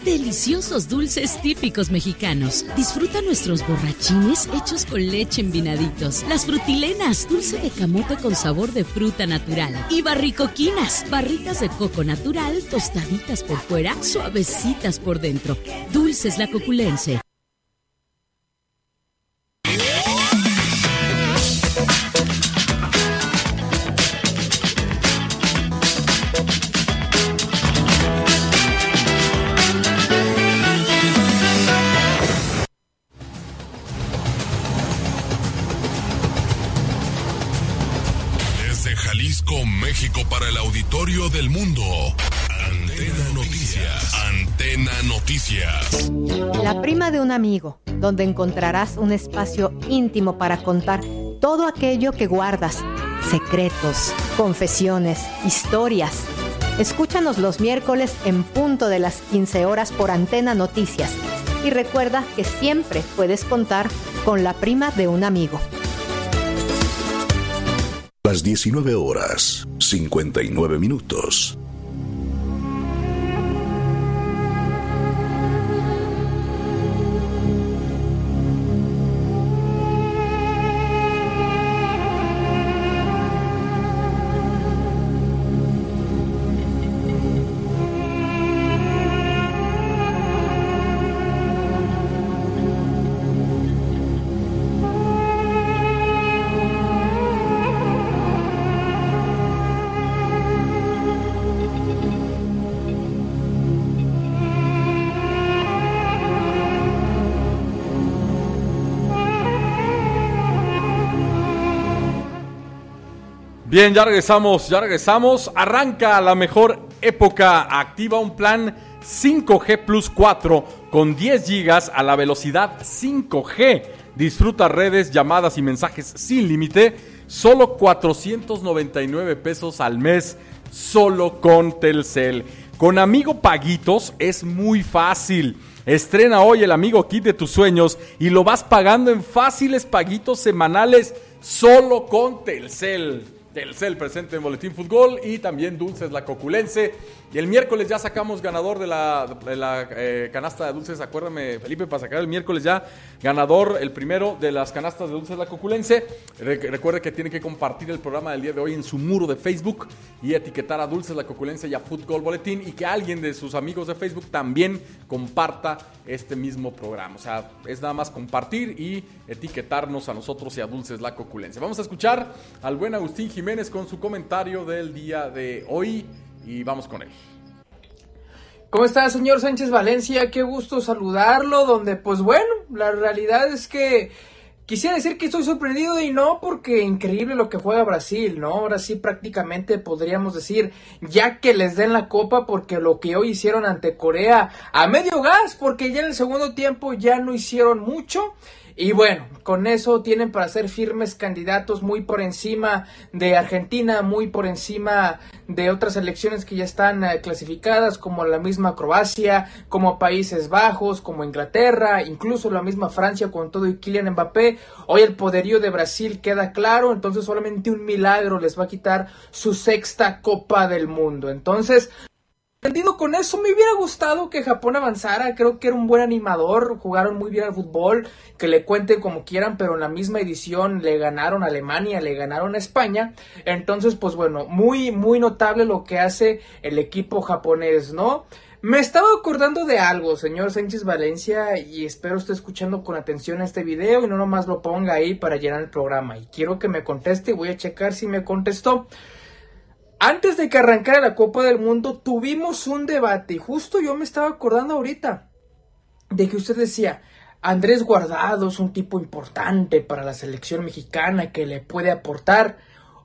Deliciosos dulces típicos mexicanos. Disfruta nuestros borrachines hechos con leche en vinaditos. Las frutilenas, dulce de camote con sabor de fruta natural. Y barricoquinas, barritas de coco natural, tostaditas por fuera, suavecitas por dentro. Dulces la coculense. Prima de un amigo, donde encontrarás un espacio íntimo para contar todo aquello que guardas, secretos, confesiones, historias. Escúchanos los miércoles en punto de las 15 horas por Antena Noticias. Y recuerda que siempre puedes contar con la prima de un amigo. Las 19 horas, 59 minutos. Bien, ya regresamos, ya regresamos. Arranca la mejor época. Activa un plan 5G Plus 4 con 10 gigas a la velocidad 5G. Disfruta redes, llamadas y mensajes sin límite. Solo 499 pesos al mes. Solo con Telcel. Con Amigo Paguitos es muy fácil. Estrena hoy el Amigo Kit de tus sueños y lo vas pagando en fáciles paguitos semanales solo con Telcel. Telcel presente en Boletín Fútbol y también Dulces La Coculense. Y el miércoles ya sacamos ganador de la, eh, canasta de dulces. Acuérdame, Felipe, para sacar el miércoles ya ganador, el primero de las canastas de Dulces La Coculense. Re- recuerde que tiene que compartir el programa del día de hoy en su muro de Facebook y etiquetar a Dulces La Coculense y a Fútbol Boletín. Y que alguien de sus amigos de Facebook también comparta este mismo programa. O sea, es nada más compartir y etiquetarnos a nosotros y a Dulces La Coculense. Vamos a escuchar al buen Agustín Jiménez con su comentario del día de hoy y vamos con él. ¿Cómo está, señor Sánchez Valencia? Qué gusto saludarlo, donde pues bueno, la realidad es que quisiera decir que estoy sorprendido y no porque increíble lo que juega Brasil, ¿no? Ahora sí prácticamente podríamos decir ya que les den la copa porque lo que hoy hicieron ante Corea a medio gas, porque ya en el segundo tiempo ya no hicieron mucho. Y bueno, con eso tienen para ser firmes candidatos muy por encima de Argentina, muy por encima de otras elecciones que ya están eh, clasificadas, como la misma Croacia, como Países Bajos, como Inglaterra, incluso la misma Francia con todo y Kylian Mbappé. Hoy el poderío de Brasil queda claro, entonces solamente un milagro les va a quitar su sexta Copa del Mundo. Entonces, Entendido con eso, me hubiera gustado que Japón avanzara. Creo que era un buen animador. Jugaron muy bien al fútbol. Que le cuenten como quieran, pero en la misma edición le ganaron a Alemania, le ganaron a España. Entonces, pues bueno, muy, muy notable lo que hace el equipo japonés, ¿no? Me estaba acordando de algo, señor Sánchez Valencia, y espero esté escuchando con atención este video y no nomás lo ponga ahí para llenar el programa. Y quiero que me conteste y voy a checar si me contestó. Antes de que arrancara la Copa del Mundo tuvimos un debate y justo yo me estaba acordando ahorita de que usted decía, Andrés Guardado es un tipo importante para la selección mexicana que le puede aportar.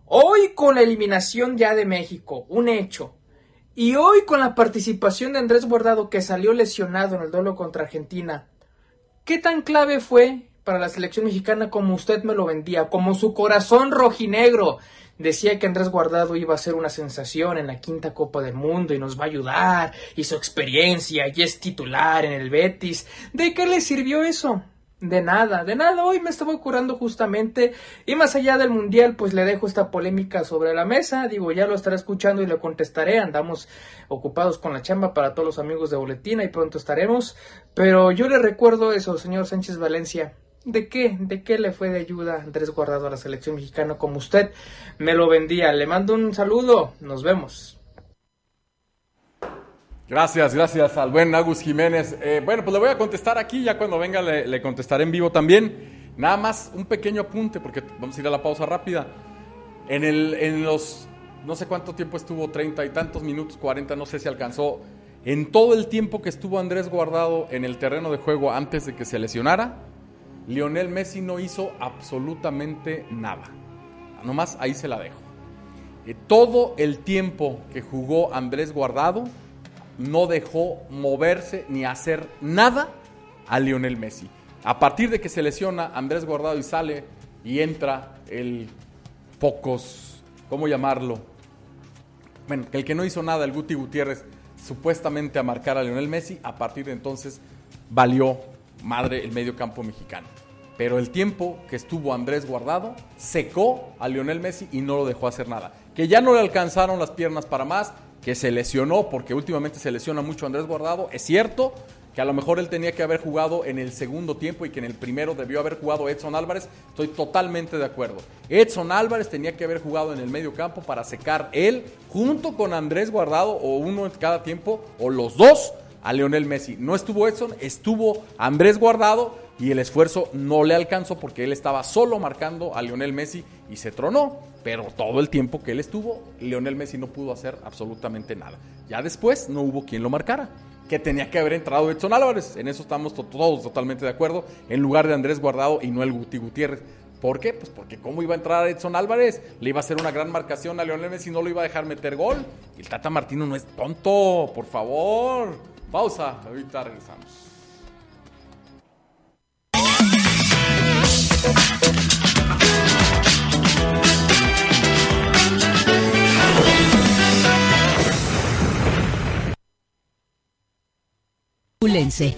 Hoy con la eliminación ya de México, un hecho. Y hoy con la participación de Andrés Guardado que salió lesionado en el duelo contra Argentina. ¿Qué tan clave fue para la selección mexicana como usted me lo vendía, como su corazón rojinegro? Decía que Andrés Guardado iba a ser una sensación en la quinta Copa del Mundo y nos va a ayudar, y su experiencia, y es titular en el Betis. ¿De qué le sirvió eso? De nada, de nada. Hoy me estaba curando justamente. Y más allá del mundial, pues le dejo esta polémica sobre la mesa. Digo, ya lo estaré escuchando y le contestaré. Andamos ocupados con la chamba para todos los amigos de Boletina y pronto estaremos. Pero yo le recuerdo eso, señor Sánchez Valencia. ¿De qué? ¿De qué le fue de ayuda Andrés Guardado a la selección mexicana como usted me lo vendía? Le mando un saludo. Nos vemos. Gracias, gracias al buen Agus Jiménez. Eh, bueno, pues le voy a contestar aquí, ya cuando venga le, contestaré en vivo también. Nada más un pequeño apunte, porque vamos a ir a la pausa rápida. En, el, en los, no sé cuánto tiempo estuvo, treinta y tantos minutos, cuarenta, no sé si alcanzó. En todo el tiempo que estuvo Andrés guardado en el terreno de juego antes de que se lesionara, Lionel Messi no hizo absolutamente nada. Nomás ahí se la dejo. Eh, todo el tiempo que jugó Andrés Guardado no dejó moverse ni hacer nada a Lionel Messi. A partir de que se lesiona Andrés Guardado y sale y entra el pocos, ¿cómo llamarlo? Bueno, el que no hizo nada, el Guti Gutiérrez, supuestamente a marcar a Lionel Messi, a partir de entonces valió madre el medio campo mexicano. Pero el tiempo que estuvo Andrés guardado secó a Lionel Messi y no lo dejó hacer nada. Que ya no le alcanzaron las piernas para más, que se lesionó, porque últimamente se lesiona mucho Andrés Guardado. Es cierto que a lo mejor él tenía que haber jugado en el segundo tiempo y que en el primero debió haber jugado Edson Álvarez. Estoy totalmente de acuerdo. Edson Álvarez tenía que haber jugado en el medio campo para secar él, junto con Andrés Guardado, o uno en cada tiempo, o los dos, a Lionel Messi. No estuvo Edson, estuvo Andrés Guardado y el esfuerzo no le alcanzó porque él estaba solo marcando a Lionel Messi y se tronó. Pero todo el tiempo que él estuvo, Lionel Messi no pudo hacer absolutamente nada. Ya después no hubo quien lo marcara. Que tenía que haber entrado Edson Álvarez. En eso estamos todos totalmente de acuerdo. En lugar de Andrés Guardado y no el Guti Gutiérrez. ¿Por qué? Pues porque cómo iba a entrar Edson Álvarez, le iba a hacer una gran marcación a Lionel Messi y no lo iba a dejar meter gol. Y el Tata Martino no es tonto, por favor. Pausa, ahorita regresamos.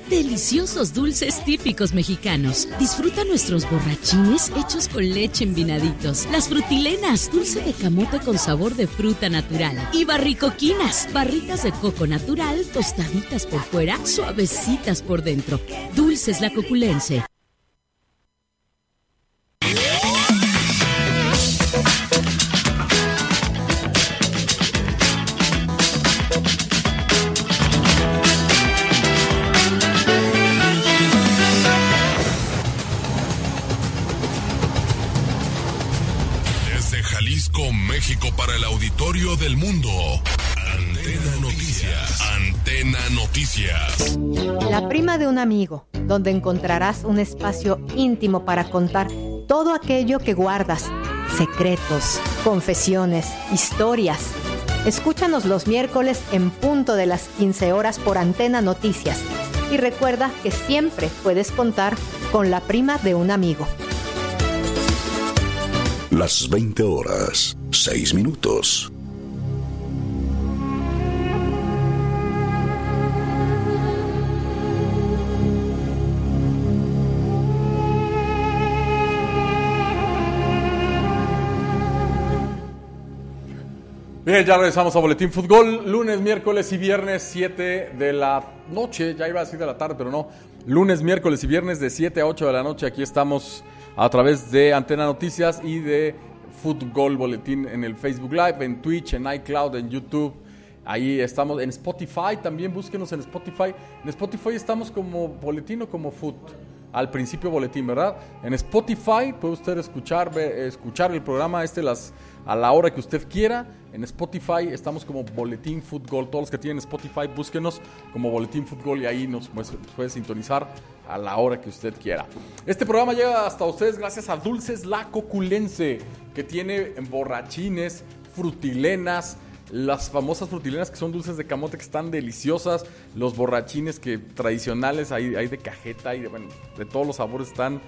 Deliciosos dulces típicos mexicanos. Disfruta nuestros borrachines hechos con leche en vinaditos. Las frutilenas, dulce de camote con sabor de fruta natural. Y barricoquinas, barritas de coco natural, tostaditas por fuera, suavecitas por dentro. Dulces la coculense. Auditorio del mundo. Antena Noticias. Antena Noticias. La prima de un amigo, donde encontrarás un espacio íntimo para contar todo aquello que guardas, secretos, confesiones, historias. Escúchanos los miércoles en punto de las 15 horas por Antena Noticias. Y recuerda que siempre puedes contar con la prima de un amigo. Las 20 horas, 6 minutos. Bien, ya regresamos a Boletín Fútbol. Lunes, miércoles y viernes, 7 de la noche. Ya iba a decir de la tarde, pero no. Lunes, miércoles y viernes de 7 a 8 de la noche. Aquí estamos a través de Antena Noticias y de Fútbol Boletín en el Facebook Live, en Twitch, en iCloud, en YouTube. Ahí estamos en Spotify. También búsquenos en Spotify. En Spotify estamos como Boletín o como Foot al principio boletín, ¿verdad? En Spotify puede usted escuchar, escuchar el programa este las, a la hora que usted quiera. En Spotify estamos como Boletín Fútbol. Todos los que tienen Spotify, búsquenos como Boletín Fútbol y ahí nos puede, sintonizar a la hora que usted quiera. Este programa llega hasta ustedes gracias a Dulces La Coculense, que tiene borrachines, frutilenas, las famosas frutilenas que son dulces de camote que están deliciosas, los borrachines que tradicionales hay, de cajeta y de, bueno, de todos los sabores están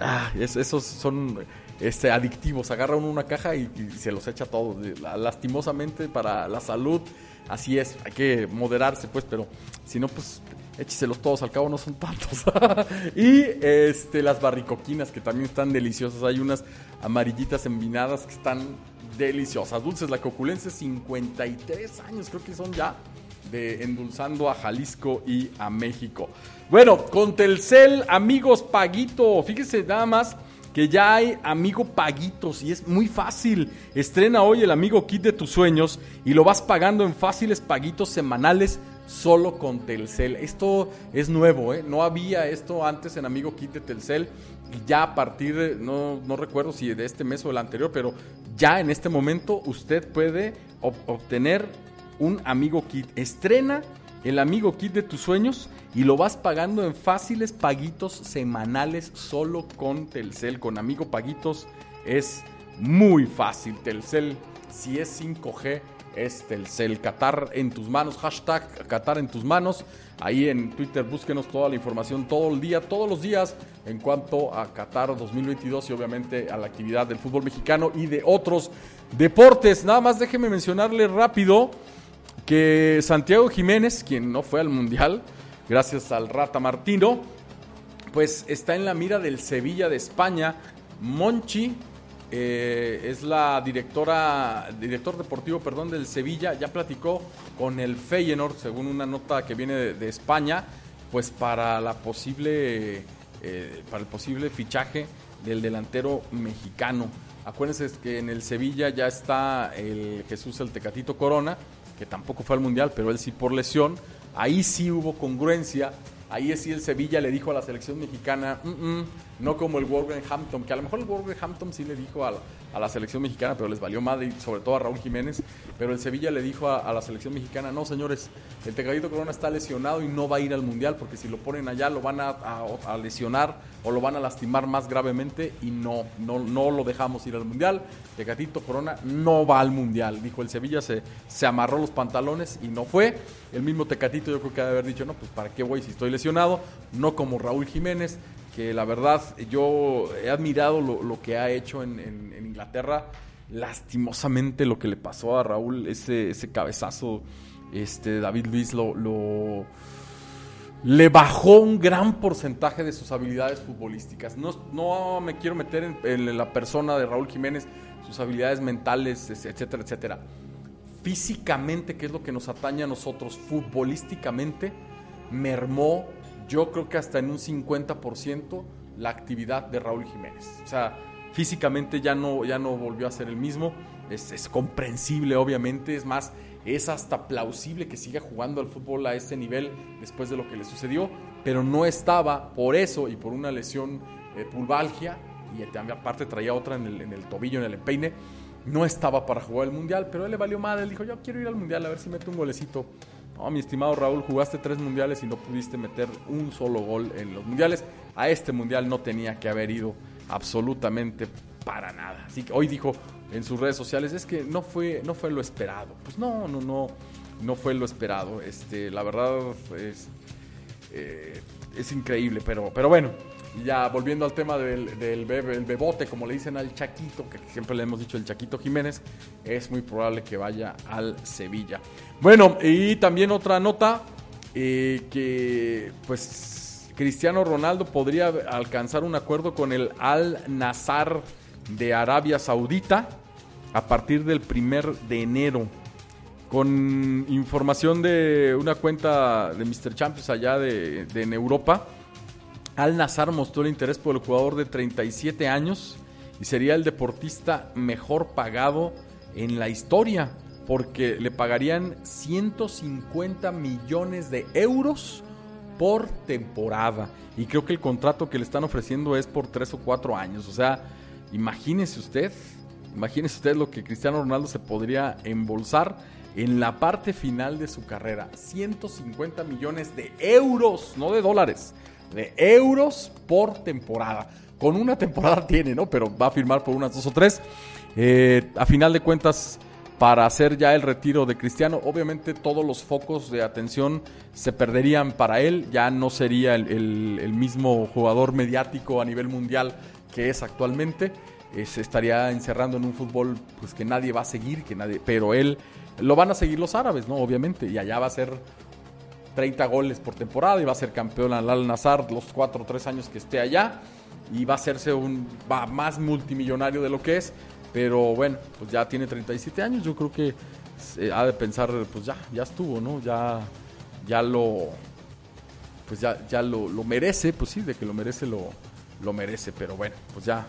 ah, es- esos son este adictivos, agarra uno una caja y, se los echa todos, La- lastimosamente para la salud, así es, hay que moderarse pues, pero si no pues écheselos todos, al cabo no son tantos. y este las barricoquinas que también están deliciosas, hay unas amarillitas envinadas que están deliciosas. Dulces La Coculense, 53 años creo que son ya de endulzando a Jalisco y a México. Bueno, con Telcel, amigos Paguito, fíjese nada más que ya hay amigo Paguitos y es muy fácil. Estrena hoy el amigo kit de tus sueños y lo vas pagando en fáciles paguitos semanales solo con Telcel. Esto es nuevo, ¿eh? No había esto antes en Amigo Kit de Telcel. Ya a partir de, no, no recuerdo si de este mes o el anterior, pero ya en este momento usted puede ob- obtener un Amigo Kit. Estrena el Amigo Kit de tus sueños y lo vas pagando en fáciles paguitos semanales solo con Telcel. Con Amigo Paguitos es muy fácil. Telcel, si es 5G, es Telcel. Qatar en tus manos, hashtag Qatar en tus manos. Ahí en Twitter búsquenos toda la información todo el día, todos los días en cuanto a Qatar 2022 y obviamente a la actividad del fútbol mexicano y de otros deportes. Nada más déjeme mencionarle rápido que Santiago Jiménez, quien no fue al Mundial, gracias al Rata Martino, pues está en la mira del Sevilla de España. Monchi eh, es la directora, director deportivo, perdón, del Sevilla. Ya platicó con el Feyenoord, según una nota que viene de, España, pues para la posible, eh, para el posible fichaje del delantero mexicano. Acuérdense que en el Sevilla ya está el Jesús el Tecatito Corona, que tampoco fue al Mundial, pero él sí por lesión. Ahí sí hubo congruencia. Ahí sí el Sevilla le dijo a la selección mexicana, "Mm, mm", no como el Wolverhampton, que a lo mejor el Wolverhampton sí le dijo a la, a la selección mexicana, pero les valió madre, y sobre todo a Raúl Jiménez. Pero el Sevilla le dijo a, la selección mexicana, no señores, el Tecadito Corona está lesionado y no va a ir al Mundial, porque si lo ponen allá lo van a lesionar o lo van a lastimar más gravemente y no, no, no lo dejamos ir al Mundial. Tecatito Corona no va al Mundial, dijo el Sevilla, se, se amarró los pantalones y no fue. El mismo Tecatito yo creo que debe haber dicho, no, pues para qué voy si estoy lesionado, no como Raúl Jiménez, que la verdad yo he admirado lo, lo que ha hecho en, Inglaterra, lastimosamente lo que le pasó a Raúl, ese, ese cabezazo, este David Luis lo- lo le bajó un gran porcentaje de sus habilidades futbolísticas. No, no me quiero meter en, la persona de Raúl Jiménez, sus habilidades mentales, es- etcétera, etcétera. Físicamente, que es lo que nos atañe a nosotros, futbolísticamente, mermó, yo creo que hasta en un 50% la actividad de Raúl Jiménez. O sea, físicamente ya no, ya no volvió a ser el mismo. Es, comprensible, obviamente. Es más, es hasta plausible que siga jugando al fútbol a ese nivel después de lo que le sucedió. Pero no estaba por eso y por una lesión eh, pulvalgia. Y también aparte traía otra en el, en el tobillo, en el empeine. no estaba para jugar el mundial, pero él le valió madre. Él dijo: Yo quiero ir al mundial a ver si meto un golecito. No, mi estimado Raúl, jugaste tres mundiales y no pudiste meter un solo gol en los mundiales. A este mundial no tenía que haber ido absolutamente para nada. Así que hoy dijo en sus redes sociales, es que no fue, no fue lo esperado. Pues no, no, no, no fue lo esperado. Este, la verdad es, eh, es increíble, pero, pero bueno, ya volviendo al tema del, bebote, como le dicen al Chaquito, que siempre le hemos dicho el Chaquito Jiménez, es muy probable que vaya al Sevilla. Bueno, y también otra nota, eh, que pues Cristiano Ronaldo podría alcanzar un acuerdo con el Al Nazar de Arabia Saudita a partir del primer de enero. Con información de una cuenta de Mr. Champions allá de, de en Europa, Al Nazar mostró el interés por el jugador de 37 años y sería el deportista mejor pagado en la historia porque le pagarían 150 millones de euros por temporada. Y creo que el contrato que le están ofreciendo es por 3 o 4 años. O sea, imagínese usted, imagínese usted lo que Cristiano Ronaldo se podría embolsar en la parte final de su carrera. 150 millones de euros, no de dólares, de euros por temporada. Con una temporada tiene, ¿no? Pero va a firmar por unas dos o tres. Eh, a final de cuentas, para hacer ya el retiro de Cristiano, obviamente todos los focos de atención se perderían para él. Ya no sería el, mismo jugador mediático a nivel mundial que es actualmente. Eh, se estaría encerrando en un fútbol pues que nadie va a seguir, que nadie, pero él lo van a seguir los árabes, ¿no? Obviamente, y allá va a ser 30 goles por temporada y va a ser campeón al Al Nazar los 4 o 3 años que esté allá y va a hacerse un va más multimillonario de lo que es, pero bueno, pues ya tiene 37 años, yo creo que se ha de pensar, pues ya, ya estuvo, ¿no? Ya ya lo pues ya, ya lo, lo merece, pues sí, de que lo merece lo, lo merece, pero bueno, pues ya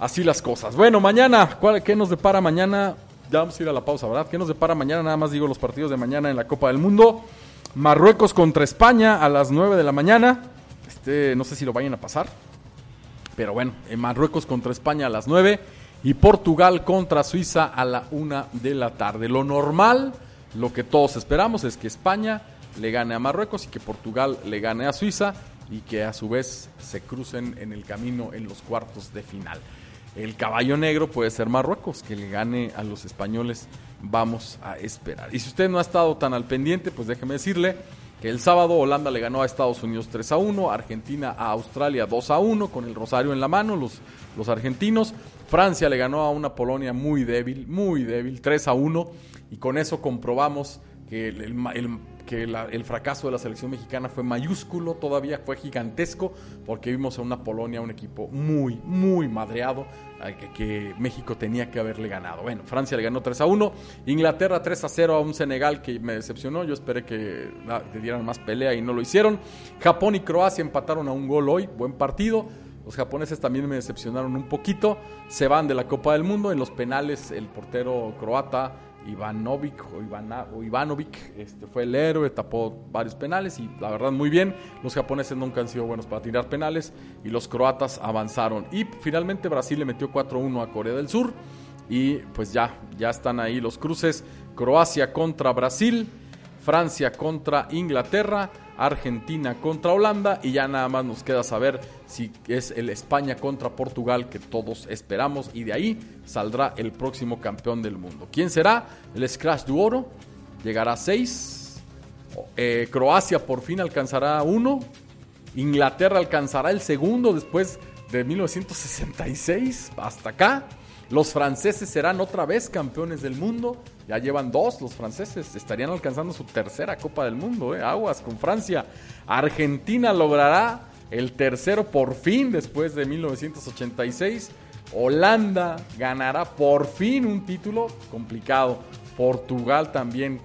así las cosas. Bueno, mañana, ¿cuál, ¿qué nos depara mañana? Ya vamos a ir a la pausa, ¿verdad? ¿Qué nos depara mañana? Nada más digo los partidos de mañana en la Copa del Mundo. Marruecos contra España a las 9 de la mañana. Este, no sé si lo vayan a pasar. Pero bueno, en Marruecos contra España a las 9 y Portugal contra Suiza a la 1 de la tarde. Lo normal, lo que todos esperamos es que España le gane a Marruecos y que Portugal le gane a Suiza y que a su vez se crucen en el camino en los cuartos de final. El caballo negro puede ser Marruecos, que le gane a los españoles. Vamos a esperar. Y si usted no ha estado tan al pendiente, pues déjeme decirle que el sábado Holanda le ganó a Estados Unidos 3 a 1, Argentina a Australia 2 a 1 con el rosario en la mano, los, los argentinos. Francia le ganó a una Polonia muy débil, muy débil, 3 a 1. Y con eso comprobamos que el, el que el fracaso de la selección mexicana fue mayúsculo, todavía fue gigantesco, porque vimos a una Polonia, un equipo muy, muy madreado, que, que México tenía que haberle ganado. Bueno, Francia le ganó 3 a 1, Inglaterra 3 a 0 a un Senegal que me decepcionó, yo esperé que ah, le dieran más pelea y no lo hicieron. Japón y Croacia empataron a un gol hoy, buen partido. Los japoneses también me decepcionaron un poquito. Se van de la Copa del Mundo. En los penales, el portero croata Ivanovic o, Ivana- o Ivanovic este, fue el héroe, tapó varios penales y la verdad muy bien. Los japoneses nunca han sido buenos para tirar penales y los croatas avanzaron. Y finalmente Brasil le metió 4-1 a Corea del Sur y pues ya, ya están ahí los cruces. Croacia contra Brasil, Francia contra Inglaterra, Argentina contra Holanda y ya nada más nos queda saber si es el España contra Portugal que todos esperamos y de ahí saldrá el próximo campeón del mundo. ¿Quién será? El Scratch du Oro llegará a 6. Croacia por fin alcanzará uno. Inglaterra alcanzará el segundo después de 1966 hasta acá. Los franceses serán otra vez campeones del mundo. Ya llevan dos los franceses. Estarían alcanzando su tercera Copa del Mundo. ¿eh? Aguas con Francia. Argentina logrará el tercero por fin después de 1986. Holanda ganará por fin un título complicado. Portugal también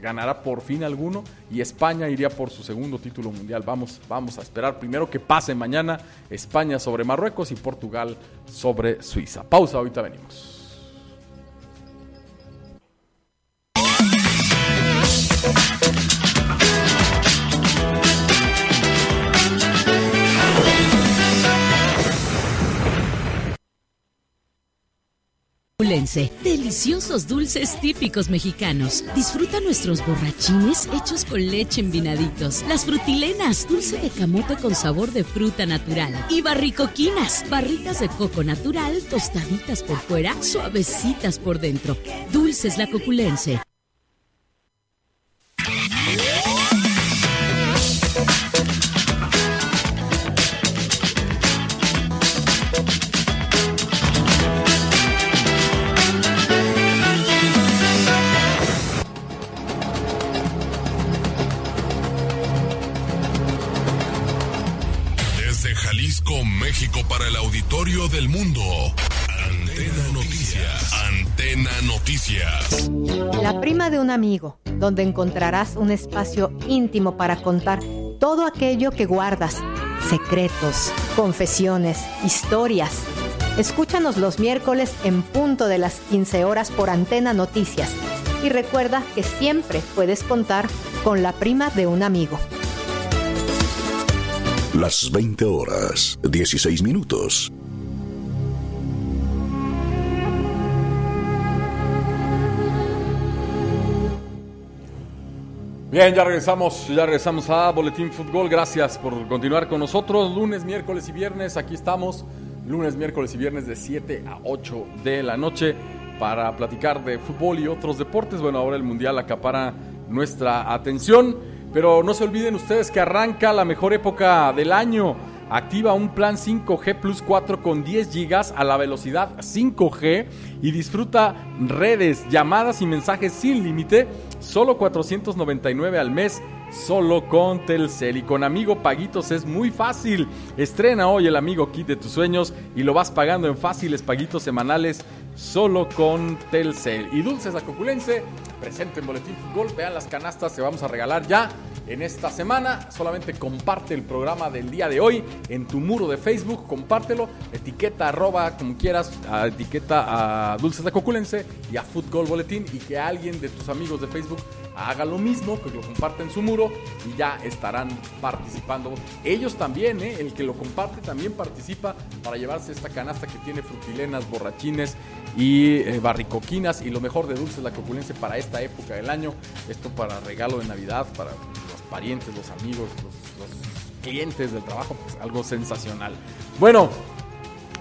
ganará por fin alguno y España iría por su segundo título mundial. Vamos, vamos a esperar primero que pase mañana España sobre Marruecos y Portugal sobre Suiza. Pausa, ahorita venimos. Deliciosos dulces típicos mexicanos. Disfruta nuestros borrachines hechos con leche en vinaditos. Las frutilenas, dulce de camote con sabor de fruta natural. Y barricoquinas, barritas de coco natural, tostaditas por fuera, suavecitas por dentro. Dulces la coculense. México, para el auditorio del mundo. Antena Noticias. Antena Noticias. La prima de un amigo, donde encontrarás un espacio íntimo para contar todo aquello que guardas, secretos, confesiones, historias. Escúchanos los miércoles en punto de las 15 horas por Antena Noticias. Y recuerda que siempre puedes contar con la prima de un amigo. Las 20 horas, 16 minutos. Bien, ya regresamos, ya regresamos a Boletín Fútbol. Gracias por continuar con nosotros. Lunes, miércoles y viernes, aquí estamos. Lunes, miércoles y viernes de 7 a 8 de la noche para platicar de fútbol y otros deportes. Bueno, ahora el Mundial acapara nuestra atención, pero no se olviden ustedes que arranca la mejor época del año. Activa un plan 5G Plus 4 con 10 GB a la velocidad 5G y disfruta redes, llamadas y mensajes sin límite, solo 499 al mes, solo con Telcel. Y con Amigo Paguitos es muy fácil. Estrena hoy el Amigo Kit de tus sueños y lo vas pagando en fáciles paguitos semanales solo con Telcel. Y Dulces Acoculense, presente en Boletín Fútbol. Vean las canastas que vamos a regalar ya en esta semana. Solamente comparte el programa del día de hoy en tu muro de Facebook. Compártelo. Etiqueta arroba como quieras. etiqueta a Dulces Acoculense y a Fútbol Boletín. Y que alguien de tus amigos de Facebook haga lo mismo, que lo comparte en su muro y ya estarán participando. Ellos también, ¿eh? el que lo comparte también participa para llevarse esta canasta que tiene frutilenas, borrachines y eh, barricoquinas y lo mejor de dulces la copulense para esta época del año. Esto para regalo de Navidad, para los parientes, los amigos, los, los clientes del trabajo, pues algo sensacional. Bueno,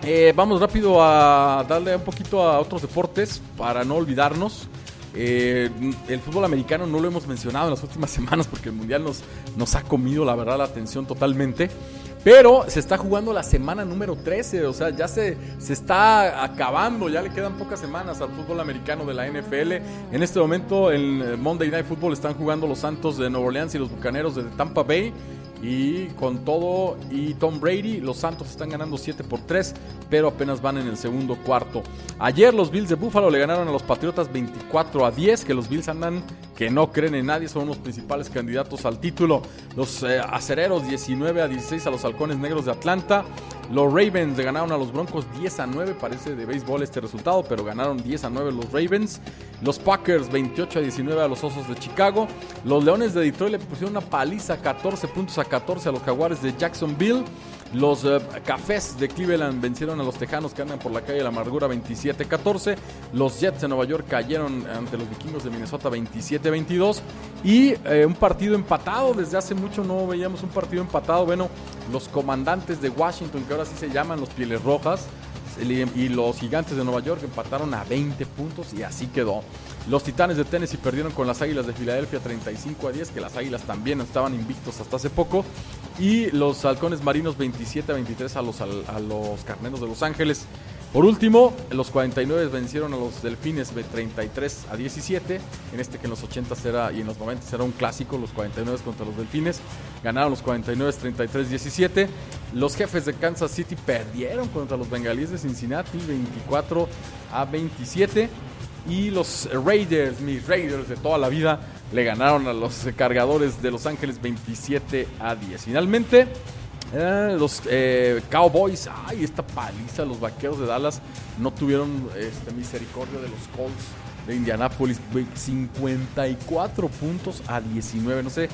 eh, vamos rápido a darle un poquito a otros deportes para no olvidarnos. Eh, el fútbol americano no lo hemos mencionado en las últimas semanas porque el mundial nos, nos ha comido, la verdad, la atención totalmente. Pero se está jugando la semana número 13, o sea, ya se, se está acabando, ya le quedan pocas semanas al fútbol americano de la NFL. En este momento, en eh, Monday Night Football están jugando los Santos de Nueva Orleans y los Bucaneros de Tampa Bay. Y con todo y Tom Brady, los Santos están ganando 7 por 3, pero apenas van en el segundo cuarto. Ayer los Bills de Buffalo le ganaron a los Patriotas 24 a 10, que los Bills andan que no creen en nadie, son los principales candidatos al título. Los eh, acereros 19 a 16 a los halcones negros de Atlanta. Los Ravens ganaron a los Broncos 10 a 9, parece de béisbol este resultado, pero ganaron 10 a 9 los Ravens. Los Packers 28 a 19 a los Osos de Chicago. Los Leones de Detroit le pusieron una paliza 14 puntos a 14 a los Jaguares de Jacksonville. Los eh, Cafés de Cleveland vencieron a los Tejanos que andan por la calle de la amargura 27-14. Los Jets de Nueva York cayeron ante los Vikingos de Minnesota 27-22. Y eh, un partido empatado. Desde hace mucho no veíamos un partido empatado. Bueno, los comandantes de Washington, que ahora sí se llaman los Pieles Rojas, y los Gigantes de Nueva York empataron a 20 puntos y así quedó. Los Titanes de Tennessee perdieron con las Águilas de Filadelfia 35 a 10, que las Águilas también estaban invictos hasta hace poco. Y los Halcones Marinos 27 a 23 a los, a los Carneros de Los Ángeles. Por último, los 49 vencieron a los Delfines de 33 a 17. En este que en los 80s era y en los 90s era un clásico, los 49 contra los Delfines. Ganaron los 49 33-17. Los jefes de Kansas City perdieron contra los Bengalíes de Cincinnati 24 a 27. Y los Raiders, mis Raiders de toda la vida, le ganaron a los cargadores de Los Ángeles 27 a 10. Finalmente, eh, los eh, Cowboys, ay, esta paliza, los vaqueros de Dallas no tuvieron este, misericordia de los Colts de Indianapolis, 54 puntos a 19, no sé.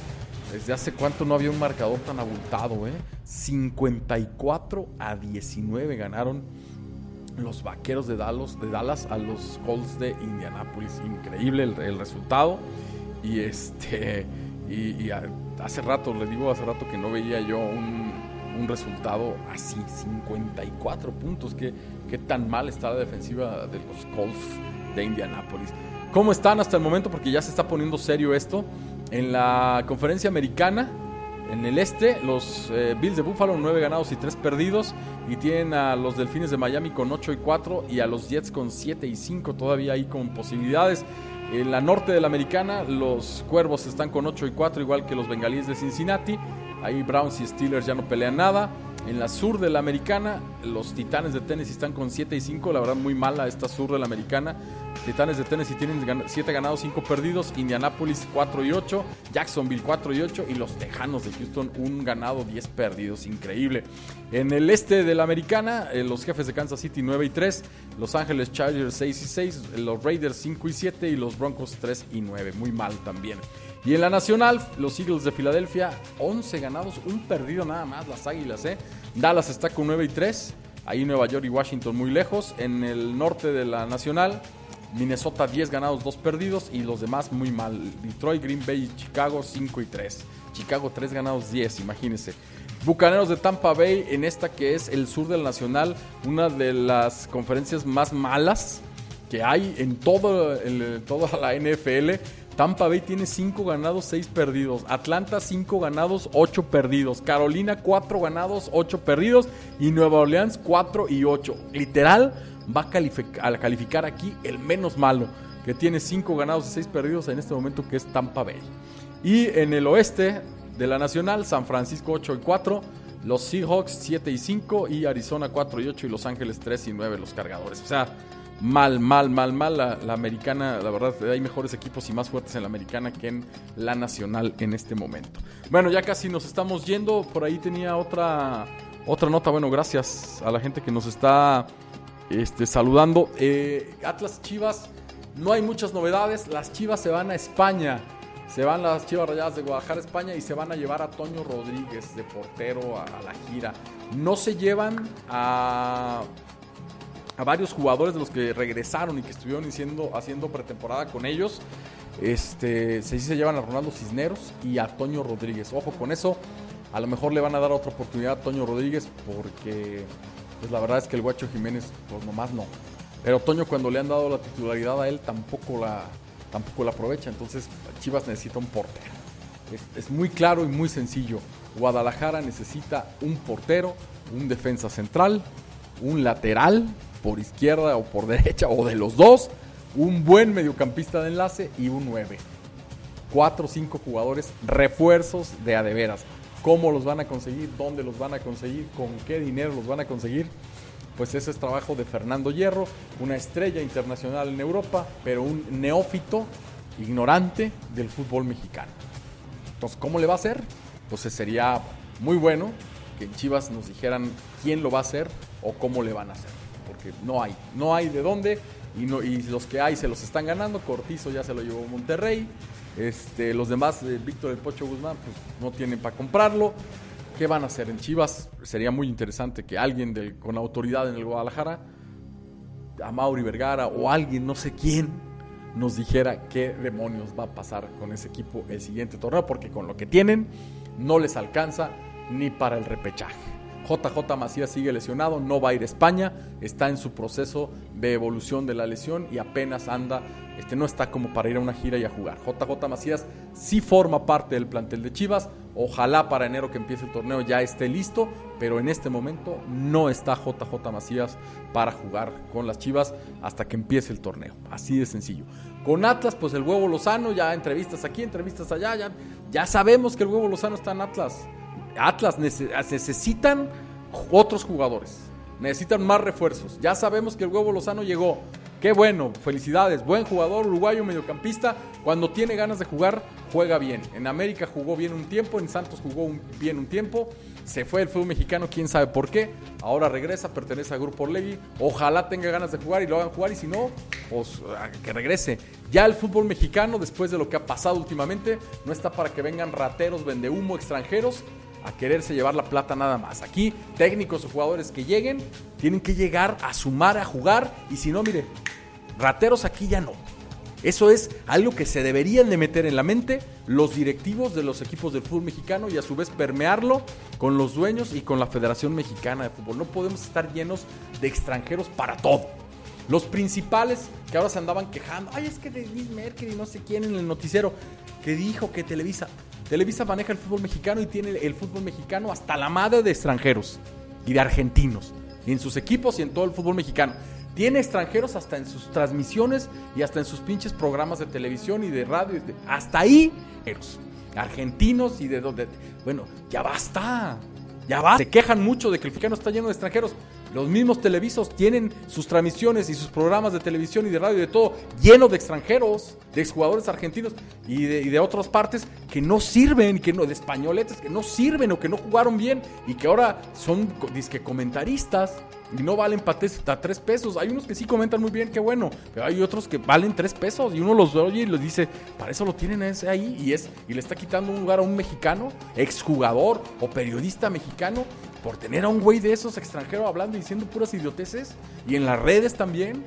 Desde hace cuánto no había un marcador tan abultado, ¿eh? 54 a 19 ganaron los vaqueros de Dallas, de Dallas a los Colts de Indianapolis. Increíble el, resultado. Y este. Y, hace rato, le digo hace rato que no veía yo un, un resultado así, 54 puntos. ¿Qué, qué tan mal está la defensiva de los Colts de Indianapolis? ¿Cómo están hasta el momento? Porque ya se está poniendo serio esto. En la conferencia americana, en el este, los eh, Bills de Buffalo, 9 ganados y 3 perdidos. Y tienen a los Delfines de Miami con 8 y 4 y a los Jets con 7 y 5 todavía ahí con posibilidades. En la norte de la americana, los Cuervos están con 8 y 4, igual que los Bengalíes de Cincinnati. Ahí Browns y Steelers ya no pelean nada. En la sur de la americana, los Titanes de Tennessee están con 7 y 5. La verdad, muy mala esta sur de la americana. Titanes de Tennessee tienen 7 ganados, 5 perdidos. Indianapolis 4 y 8. Jacksonville 4 y 8. Y los Tejanos de Houston, un ganado, 10 perdidos. Increíble. En el este de la americana, eh, los jefes de Kansas City 9 y 3. Los Ángeles Chargers 6 y 6. Los Raiders 5 y 7. Y los Broncos 3 y 9. Muy mal también. Y en la nacional, los Eagles de Filadelfia, 11 ganados, un perdido nada más, las Águilas, ¿eh? Dallas está con 9 y 3, ahí Nueva York y Washington muy lejos. En el norte de la nacional, Minnesota 10 ganados, 2 perdidos y los demás muy mal. Detroit, Green Bay y Chicago 5 y 3. Chicago 3 ganados, 10, imagínense. Bucaneros de Tampa Bay en esta que es el sur del nacional, una de las conferencias más malas que hay en todo, en toda la NFL. Tampa Bay tiene 5 ganados, 6 perdidos. Atlanta 5 ganados, 8 perdidos. Carolina 4 ganados, 8 perdidos. Y Nueva Orleans 4 y 8. Literal va a, calific- a calificar aquí el menos malo. Que tiene 5 ganados y 6 perdidos en este momento que es Tampa Bay. Y en el oeste de la Nacional, San Francisco 8 y 4. Los Seahawks 7 y 5 y Arizona 4 y 8 y Los Ángeles 3 y 9 los cargadores. O sea, mal, mal, mal, mal la, americana. La verdad, hay mejores equipos y más fuertes en la americana que en la nacional en este momento. Bueno, ya casi nos estamos yendo. Por ahí tenía otra, otra nota. Bueno, gracias a la gente que nos está este, saludando. Eh, Atlas Chivas, no hay muchas novedades. Las Chivas se van a España. Se van las Chivas Rayadas de Guadalajara, España, y se van a llevar a Toño Rodríguez de portero a la gira. No se llevan a, a varios jugadores de los que regresaron y que estuvieron haciendo, haciendo pretemporada con ellos. Este, se, se llevan a Ronaldo Cisneros y a Toño Rodríguez. Ojo con eso. A lo mejor le van a dar otra oportunidad a Toño Rodríguez porque pues la verdad es que el Guacho Jiménez pues nomás no. Pero Toño cuando le han dado la titularidad a él tampoco la, tampoco la aprovecha. Entonces Chivas necesita un portero. Es muy claro y muy sencillo. Guadalajara necesita un portero, un defensa central, un lateral por izquierda o por derecha o de los dos, un buen mediocampista de enlace y un 9. Cuatro o cinco jugadores refuerzos de a de veras. ¿Cómo los van a conseguir? ¿Dónde los van a conseguir? ¿Con qué dinero los van a conseguir? Pues ese es trabajo de Fernando Hierro, una estrella internacional en Europa, pero un neófito, ignorante del fútbol mexicano. Entonces, ¿cómo le va a hacer? Entonces sería muy bueno que en Chivas nos dijeran quién lo va a hacer o cómo le van a hacer. No hay, no hay de dónde y, los que hay se los están ganando. Cortizo ya se lo llevó Monterrey. Este, los demás, eh, Víctor el Pocho Guzmán, pues no tienen para comprarlo. ¿Qué van a hacer en Chivas? Sería muy interesante que alguien con autoridad en el Guadalajara, a Mauri Vergara o alguien, no sé quién, nos dijera qué demonios va a pasar con ese equipo el siguiente torneo, porque con lo que tienen no les alcanza ni para el repechaje. JJ Macías sigue lesionado, no va a ir a España, está en su proceso de evolución de la lesión y apenas anda, este no está como para ir a una gira y a jugar. JJ Macías sí forma parte del plantel de Chivas, ojalá para enero que empiece el torneo ya esté listo, pero en este momento no está JJ Macías para jugar con las Chivas hasta que empiece el torneo, así de sencillo. Con Atlas, pues el huevo Lozano, ya entrevistas aquí, entrevistas allá, ya, ya sabemos que el huevo Lozano está en Atlas. Atlas nece- necesitan otros jugadores, necesitan más refuerzos. Ya sabemos que el huevo Lozano llegó. Qué bueno, felicidades, buen jugador, uruguayo, mediocampista. Cuando tiene ganas de jugar, juega bien. En América jugó bien un tiempo, en Santos jugó bien un tiempo. Se fue el fútbol mexicano, quién sabe por qué. Ahora regresa, pertenece al Grupo Orlegui. Ojalá tenga ganas de jugar y lo hagan jugar. Y si no, pues a que regrese. Ya el fútbol mexicano, después de lo que ha pasado últimamente, no está para que vengan rateros, vendehumo, extranjeros a quererse llevar la plata nada más. Aquí, técnicos o jugadores que lleguen, tienen que llegar a sumar, a jugar, y si no, mire, rateros aquí ya no. Eso es algo que se deberían de meter en la mente los directivos de los equipos del fútbol mexicano y a su vez permearlo con los dueños y con la Federación Mexicana de Fútbol. No podemos estar llenos de extranjeros para todo. Los principales que ahora se andaban quejando, ay, es que de Merkel y no sé quién en el noticiero, que dijo que Televisa, Televisa maneja el fútbol mexicano y tiene el fútbol mexicano hasta la madre de extranjeros y de argentinos, y en sus equipos y en todo el fútbol mexicano. Tiene extranjeros hasta en sus transmisiones y hasta en sus pinches programas de televisión y de radio. Hasta ahí, argentinos y de donde. Bueno, ya basta. Ya va. Se quejan mucho de que el mexicano está lleno de extranjeros. Los mismos televisos tienen sus transmisiones y sus programas de televisión y de radio y de todo llenos de extranjeros, de exjugadores argentinos y de, y otras partes que no sirven, que no, de españoletes que no sirven o que no jugaron bien y que ahora son disque comentaristas y no valen para tres pesos. Hay unos que sí comentan muy bien, qué bueno, pero hay otros que valen tres pesos y uno los oye y les dice, para eso lo tienen ese ahí y es y le está quitando un lugar a un mexicano, exjugador o periodista mexicano por tener a un güey de esos extranjeros hablando y diciendo puras idioteces y en las redes también.